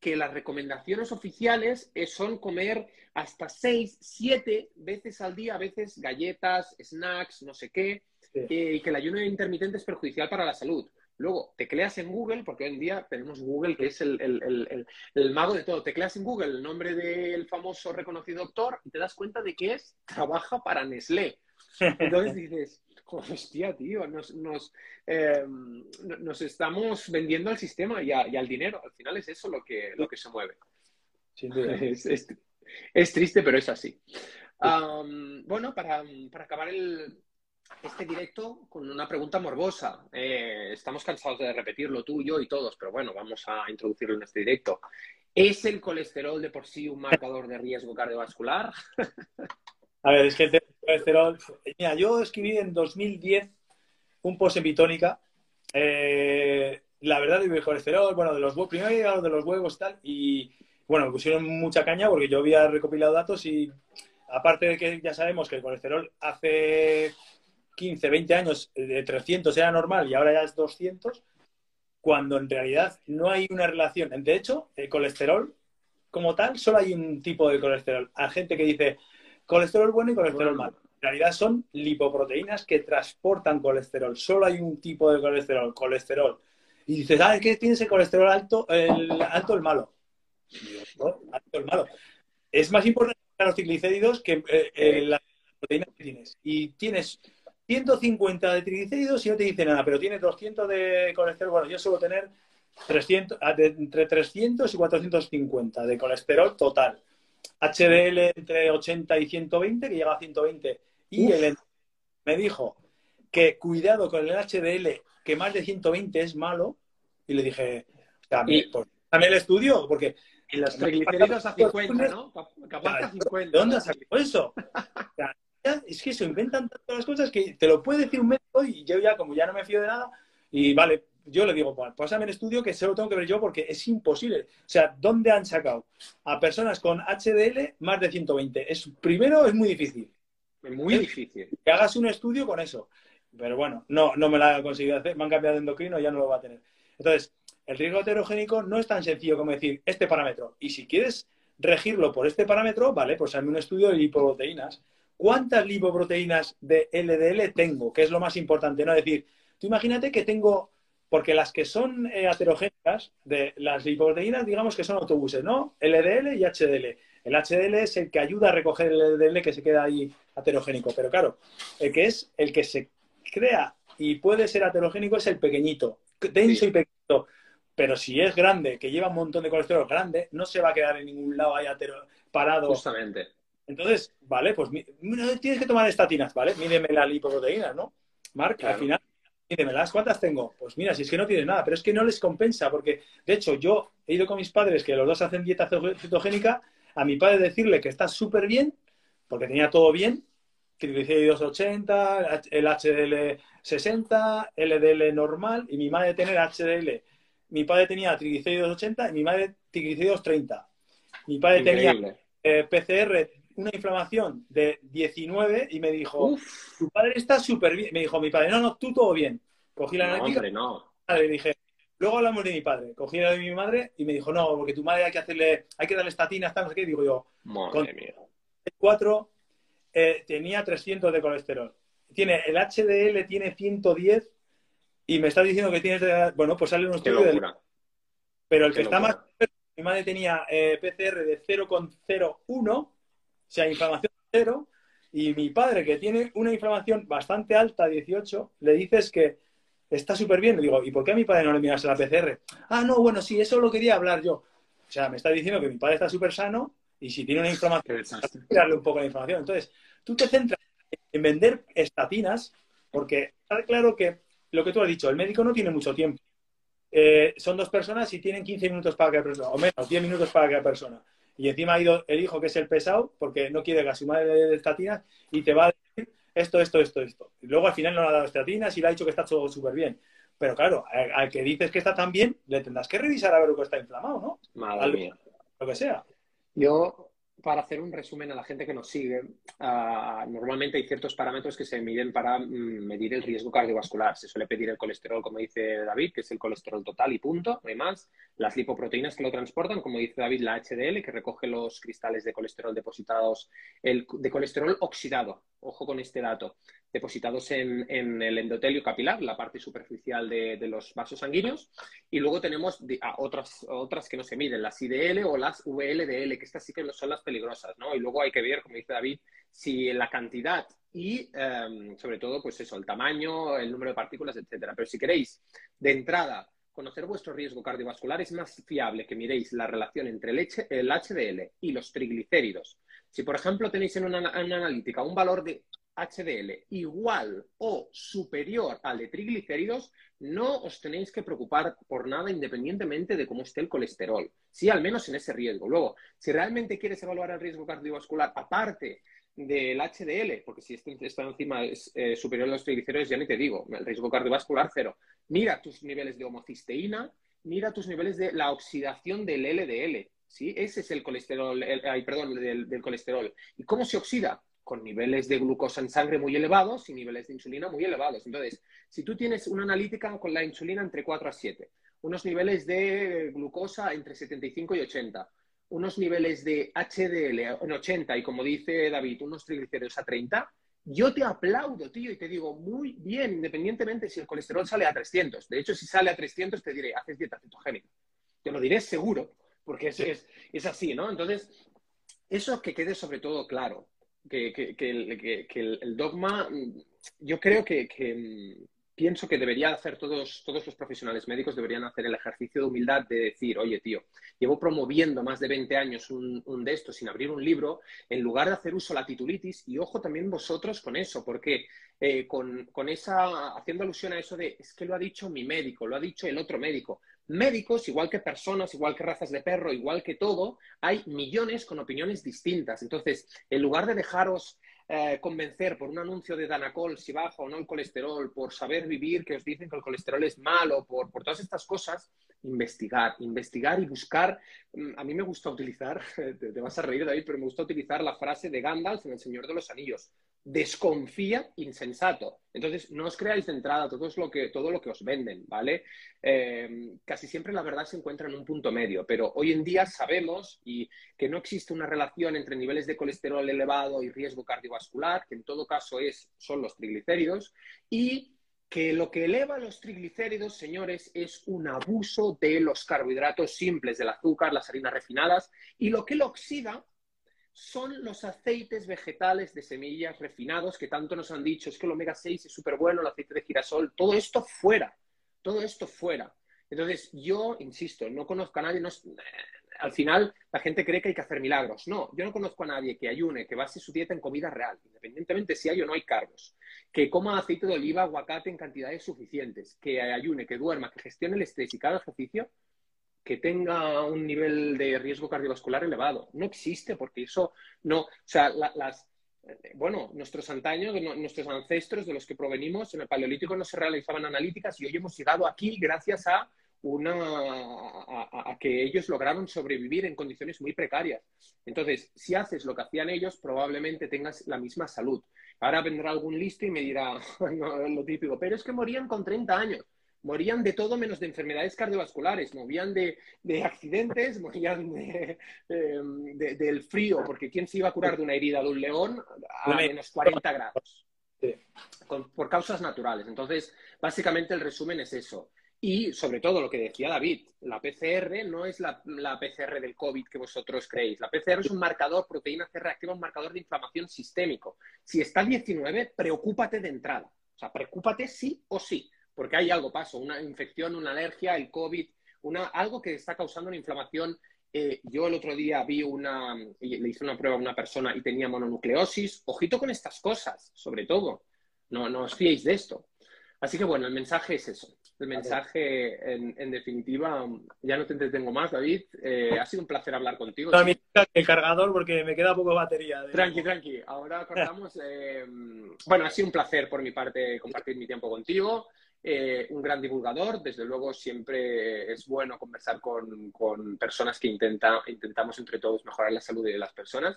que las recomendaciones oficiales son comer hasta seis, siete veces al día, a veces galletas, snacks, no sé qué, eh, y que el ayuno intermitente es perjudicial para la salud. Luego, tecleas en Google, porque hoy en día tenemos Google, que es el, el, mago de todo. Tecleas en Google el nombre del famoso reconocido doctor y te das cuenta de que es, trabaja para Nestlé. Entonces dices, hostia, tío, nos, nos, em, nos estamos vendiendo al sistema y, al dinero. Al final es eso lo que, lo que se mueve. Es, triste, pero es así. bueno, para, acabar el, este directo con una pregunta morbosa. Eh, estamos cansados de repetirlo tú, yo y todos, pero bueno, vamos a introducirlo en este directo. ¿Es el colesterol de por sí un marcador de riesgo cardiovascular? A ver, es que el colesterol. Mira, yo escribí en 2010 un post en Bitónica. Eh, la verdad del colesterol, bueno, de los huevos, primero llegado de los huevos y tal, y bueno, me pusieron mucha caña porque yo había recopilado datos y aparte de que ya sabemos que el colesterol hace 15, 20 años de 300 era normal y ahora ya es 200, cuando en realidad no hay una relación. De hecho, el colesterol como tal, solo hay un tipo de colesterol. Hay gente que dice, colesterol bueno y colesterol malo. En realidad son lipoproteínas que transportan colesterol. Solo hay un tipo de colesterol, colesterol. Y dices, ah, es que tienes el colesterol alto, el alto el malo. alto el malo. Es más importante los triglicéridos que eh, eh, las proteínas que tienes. Y tienes 150 de triglicéridos y no te dice nada, pero tienes 200 de colesterol. Bueno, yo suelo tener 300, ah, entre 300 y 450 de colesterol total. HDL entre 80 y 120, que llega a 120. Y el, me dijo que cuidado con el HDL, que más de 120 es malo. Y le dije, también, pues, el estudio, porque... Y los triglicéridos a 50, ¿no? Capaz a 50. ¿De dónde sacó eso? es que eso, inventan tantas cosas que te lo puede decir un médico y yo ya, como ya no me fío de nada, y vale, yo le digo, pues pásame el estudio que se lo tengo que ver yo porque es imposible. O sea, ¿dónde han sacado a personas con HDL más de 120? Es, primero, es muy difícil. Muy difícil. Que hagas un estudio con eso. Pero bueno, no, no me la he conseguido hacer. Me han cambiado de endocrino, ya no lo va a tener. Entonces, el riesgo heterogénico no es tan sencillo como decir este parámetro. Y si quieres regirlo por este parámetro, vale, pues hazme un estudio de lipoproteínas. ¿Cuántas lipoproteínas de LDL tengo? Que es lo más importante, ¿no? Decir, tú imagínate que tengo, porque las que son eh, heterogénicas, de las lipoproteínas, digamos que son autobuses, ¿no? LDL y HDL. El HDL es el que ayuda a recoger el LDL que se queda ahí heterogénico. Pero claro, el que es el que se crea y puede ser heterogénico es el pequeñito, denso y pequeñito. Pero si es grande, que lleva un montón de colesterol grande, no se va a quedar en ningún lado ahí parado. Justamente. Entonces, vale, pues tienes que tomar estatinas, ¿vale? Mídeme las lipoproteínas, ¿no? Marc, al final, mídemelas. ¿Cuántas tengo? Pues mira, si es que no tienes nada, pero es que no les compensa, porque, de hecho, yo he ido con mis padres, que los dos hacen dieta cetogénica, a mi padre decirle que está súper bien, porque tenía todo bien, triglicéridos 80, el HDL 60, LDL normal, y mi madre tener HDL mi padre tenía triglicéridos 80 y mi madre triglicéridos 30. Mi padre tenía eh, PCR, una inflamación de 19 y me dijo, tu padre está súper bien. Me dijo mi padre, no, no, tú todo bien. Cogí la no, Hombre, no. Le dije, luego hablamos de mi padre. Cogí la de mi madre y me dijo, no, porque tu madre hay que hacerle, hay que darle estatinas, tal, no sé qué. digo yo, Madre mía. 4 eh, tenía 300 de colesterol. Tiene, el HDL tiene 110 y me está diciendo que tienes... Bueno, pues sale un estudio Pero el que está más... Mi madre tenía eh, PCR de 0,01, o sea, inflamación cero, y mi padre, que tiene una inflamación bastante alta, 18, le dices que está súper bien. Le digo, ¿y por qué a mi padre no le miras la PCR? Ah, no, bueno, sí, eso lo quería hablar yo. O sea, me está diciendo que mi padre está súper sano y si tiene una inflamación, darle un poco la inflamación. Entonces, tú te centras en vender estatinas porque está claro que lo que tú has dicho, el médico no tiene mucho tiempo. Eh, son dos personas y tienen 15 minutos para cada persona, o menos, 10 minutos para cada persona. Y encima ha ido el hijo, que es el pesado, porque no quiere que a su madre de estatinas, y te va a decir esto, esto, esto, esto. Y luego al final no le ha dado estatinas y le ha dicho que está todo súper bien. Pero claro, al, que dices que está tan bien, le tendrás que revisar a ver lo que está inflamado, ¿no? Madre mía. Lo que sea. Yo para hacer un resumen a la gente que nos sigue, ah, normalmente hay ciertos parámetros que se miden para mm, medir el riesgo cardiovascular. Se suele pedir el colesterol, como dice David, que es el colesterol total y punto, no hay más. Las lipoproteínas que lo transportan, como dice David, la HDL, que recoge los cristales de colesterol depositados, el, de colesterol oxidado, ojo con este dato, depositados en, el endotelio capilar, la parte superficial de, los vasos sanguíneos. Y luego tenemos otras, otras que no se miden, las IDL o las VLDL, que estas sí que no son las peligrosas, ¿no? Y luego hay que ver, como dice David, si la cantidad y em, sobre todo, pues eso, el tamaño, el número de partículas, etcétera. Pero si queréis, de entrada, conocer vuestro riesgo cardiovascular, es más fiable que miréis la relación entre el, el HDL y los triglicéridos. Si, por ejemplo, tenéis en una, en una analítica un valor de HDL igual o superior al de triglicéridos, no os tenéis que preocupar por nada independientemente de cómo esté el colesterol. Sí, al menos en ese riesgo. Luego, si realmente quieres evaluar el riesgo cardiovascular aparte del HDL, porque si este está encima es eh, superior a los triglicéridos, ya ni te digo, el riesgo cardiovascular cero. Mira tus niveles de homocisteína, mira tus niveles de la oxidación del LDL. ¿sí? Ese es el colesterol, ay, perdón, del colesterol. ¿Y cómo se oxida? Con niveles de glucosa en sangre muy elevados y niveles de insulina muy elevados. Entonces, si tú tienes una analítica con la insulina entre 4 a 7, unos niveles de glucosa entre 75 y 80, unos niveles de HDL en 80 y como dice David, unos triglicéridos a 30, yo te aplaudo, tío, y te digo muy bien, independientemente si el colesterol sale a 300. De hecho, si sale a 300, te diré, haces dieta cetogénica. Te lo diré seguro, porque es, es, es así, ¿no? Entonces, eso que quede sobre todo claro que, el, dogma, yo creo que, mm, pienso que debería hacer todos, todos los profesionales médicos, deberían hacer el ejercicio de humildad de decir, oye, tío, llevo promoviendo más de 20 años un, de estos sin abrir un libro, en lugar de hacer uso la titulitis, y ojo también vosotros con eso, porque eh, con, con, esa, haciendo alusión a eso de, es que lo ha dicho mi médico, lo ha dicho el otro médico, médicos, igual que personas, igual que razas de perro, igual que todo, hay millones con opiniones distintas. Entonces, en lugar de dejaros eh, convencer por un anuncio de Danacol si baja o no el colesterol, por saber vivir que os dicen que el colesterol es malo, por, por todas estas cosas, investigar, investigar y buscar. Mm, a mí me gusta utilizar, te, vas a reír David, pero me gusta utilizar la frase de Gandalf en El Señor de los Anillos. Desconfía insensato. Entonces, no os creáis de entrada todo, lo que, todo lo que os venden, ¿vale? Eh, casi siempre la verdad se encuentra en un punto medio, pero hoy en día sabemos y que no existe una relación entre niveles de colesterol elevado y riesgo cardiovascular, que en todo caso es, son los triglicéridos, y que lo que eleva los triglicéridos, señores, es un abuso de los carbohidratos simples, del azúcar, las harinas refinadas, y lo que lo oxida son los aceites vegetales de semillas refinados que tanto nos han dicho, es que el omega 6 es súper bueno, el aceite de girasol, todo esto fuera, todo esto fuera. Entonces, yo insisto, no conozco a nadie, no, al final la gente cree que hay que hacer milagros. No, yo no conozco a nadie que ayune, que base su dieta en comida real, independientemente si hay o no hay carbos, que coma aceite de oliva, aguacate en cantidades suficientes, que ayune, que duerma, que gestione el estrés y cada ejercicio que tenga un nivel de riesgo cardiovascular elevado. No existe porque eso no, o sea, las, bueno, nuestros antaños, nuestros ancestros de los que provenimos en el Paleolítico no se realizaban analíticas y hoy hemos llegado aquí gracias a una, a, que ellos lograron sobrevivir en condiciones muy precarias. Entonces, si haces lo que hacían ellos, probablemente tengas la misma salud. Ahora vendrá algún listo y me dirá lo típico, pero es que morían con 30 años. Morían de todo menos de enfermedades cardiovasculares, morían de, accidentes, morían del frío, porque ¿quién se iba a curar de una herida de un león a menos 40 grados? por causas naturales. Entonces, básicamente el resumen es eso. Y sobre todo lo que decía David, la PCR no es la, PCR del COVID que vosotros creéis. La PCR es un marcador, proteína C reactiva, un marcador de inflamación sistémico. Si está 19, preocúpate de entrada. O sea, preocúpate sí o sí, porque hay algo, paso, una infección, una alergia, el COVID, una, algo que está causando una inflamación. Eh, yo el otro día vi una, le hice una prueba a una persona y tenía mononucleosis. Ojito con estas cosas, sobre todo. No, no os fiéis de esto. Así que bueno, el mensaje es eso. El mensaje, en, definitiva, ya no te entretengo más, David. Eh, ha sido un placer hablar contigo. el cargador porque me queda poco batería. Tranqui, tranqui. Ahora cortamos. Eh, bueno, ha sido un placer por mi parte compartir mi tiempo contigo. Eh, un gran divulgador. Desde luego, siempre es bueno conversar con, personas que intenta, intentamos entre todos mejorar la salud de las personas.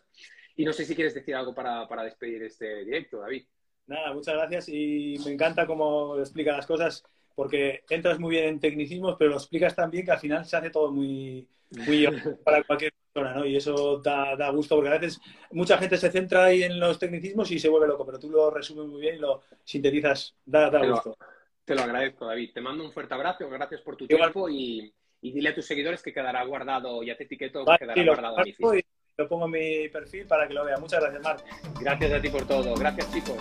Y no sé si quieres decir algo para, para despedir este directo, David. Nada, muchas gracias y me encanta cómo explica las cosas porque entras muy bien en tecnicismos, pero lo explicas tan bien que al final se hace todo muy, muy para cualquier persona, ¿no? Y eso da, da, gusto porque a veces mucha gente se centra ahí en los tecnicismos y se vuelve loco, pero tú lo resumes muy bien y lo sintetizas, da, da gusto. Te lo agradezco, David. Te mando un fuerte abrazo, gracias por tu tiempo y, y, dile a tus seguidores que quedará guardado, ya te etiqueto, que quedará guardado a mi lo pongo en mi perfil para que lo vean. Muchas gracias, Marc. Gracias a ti por todo. Gracias, chicos.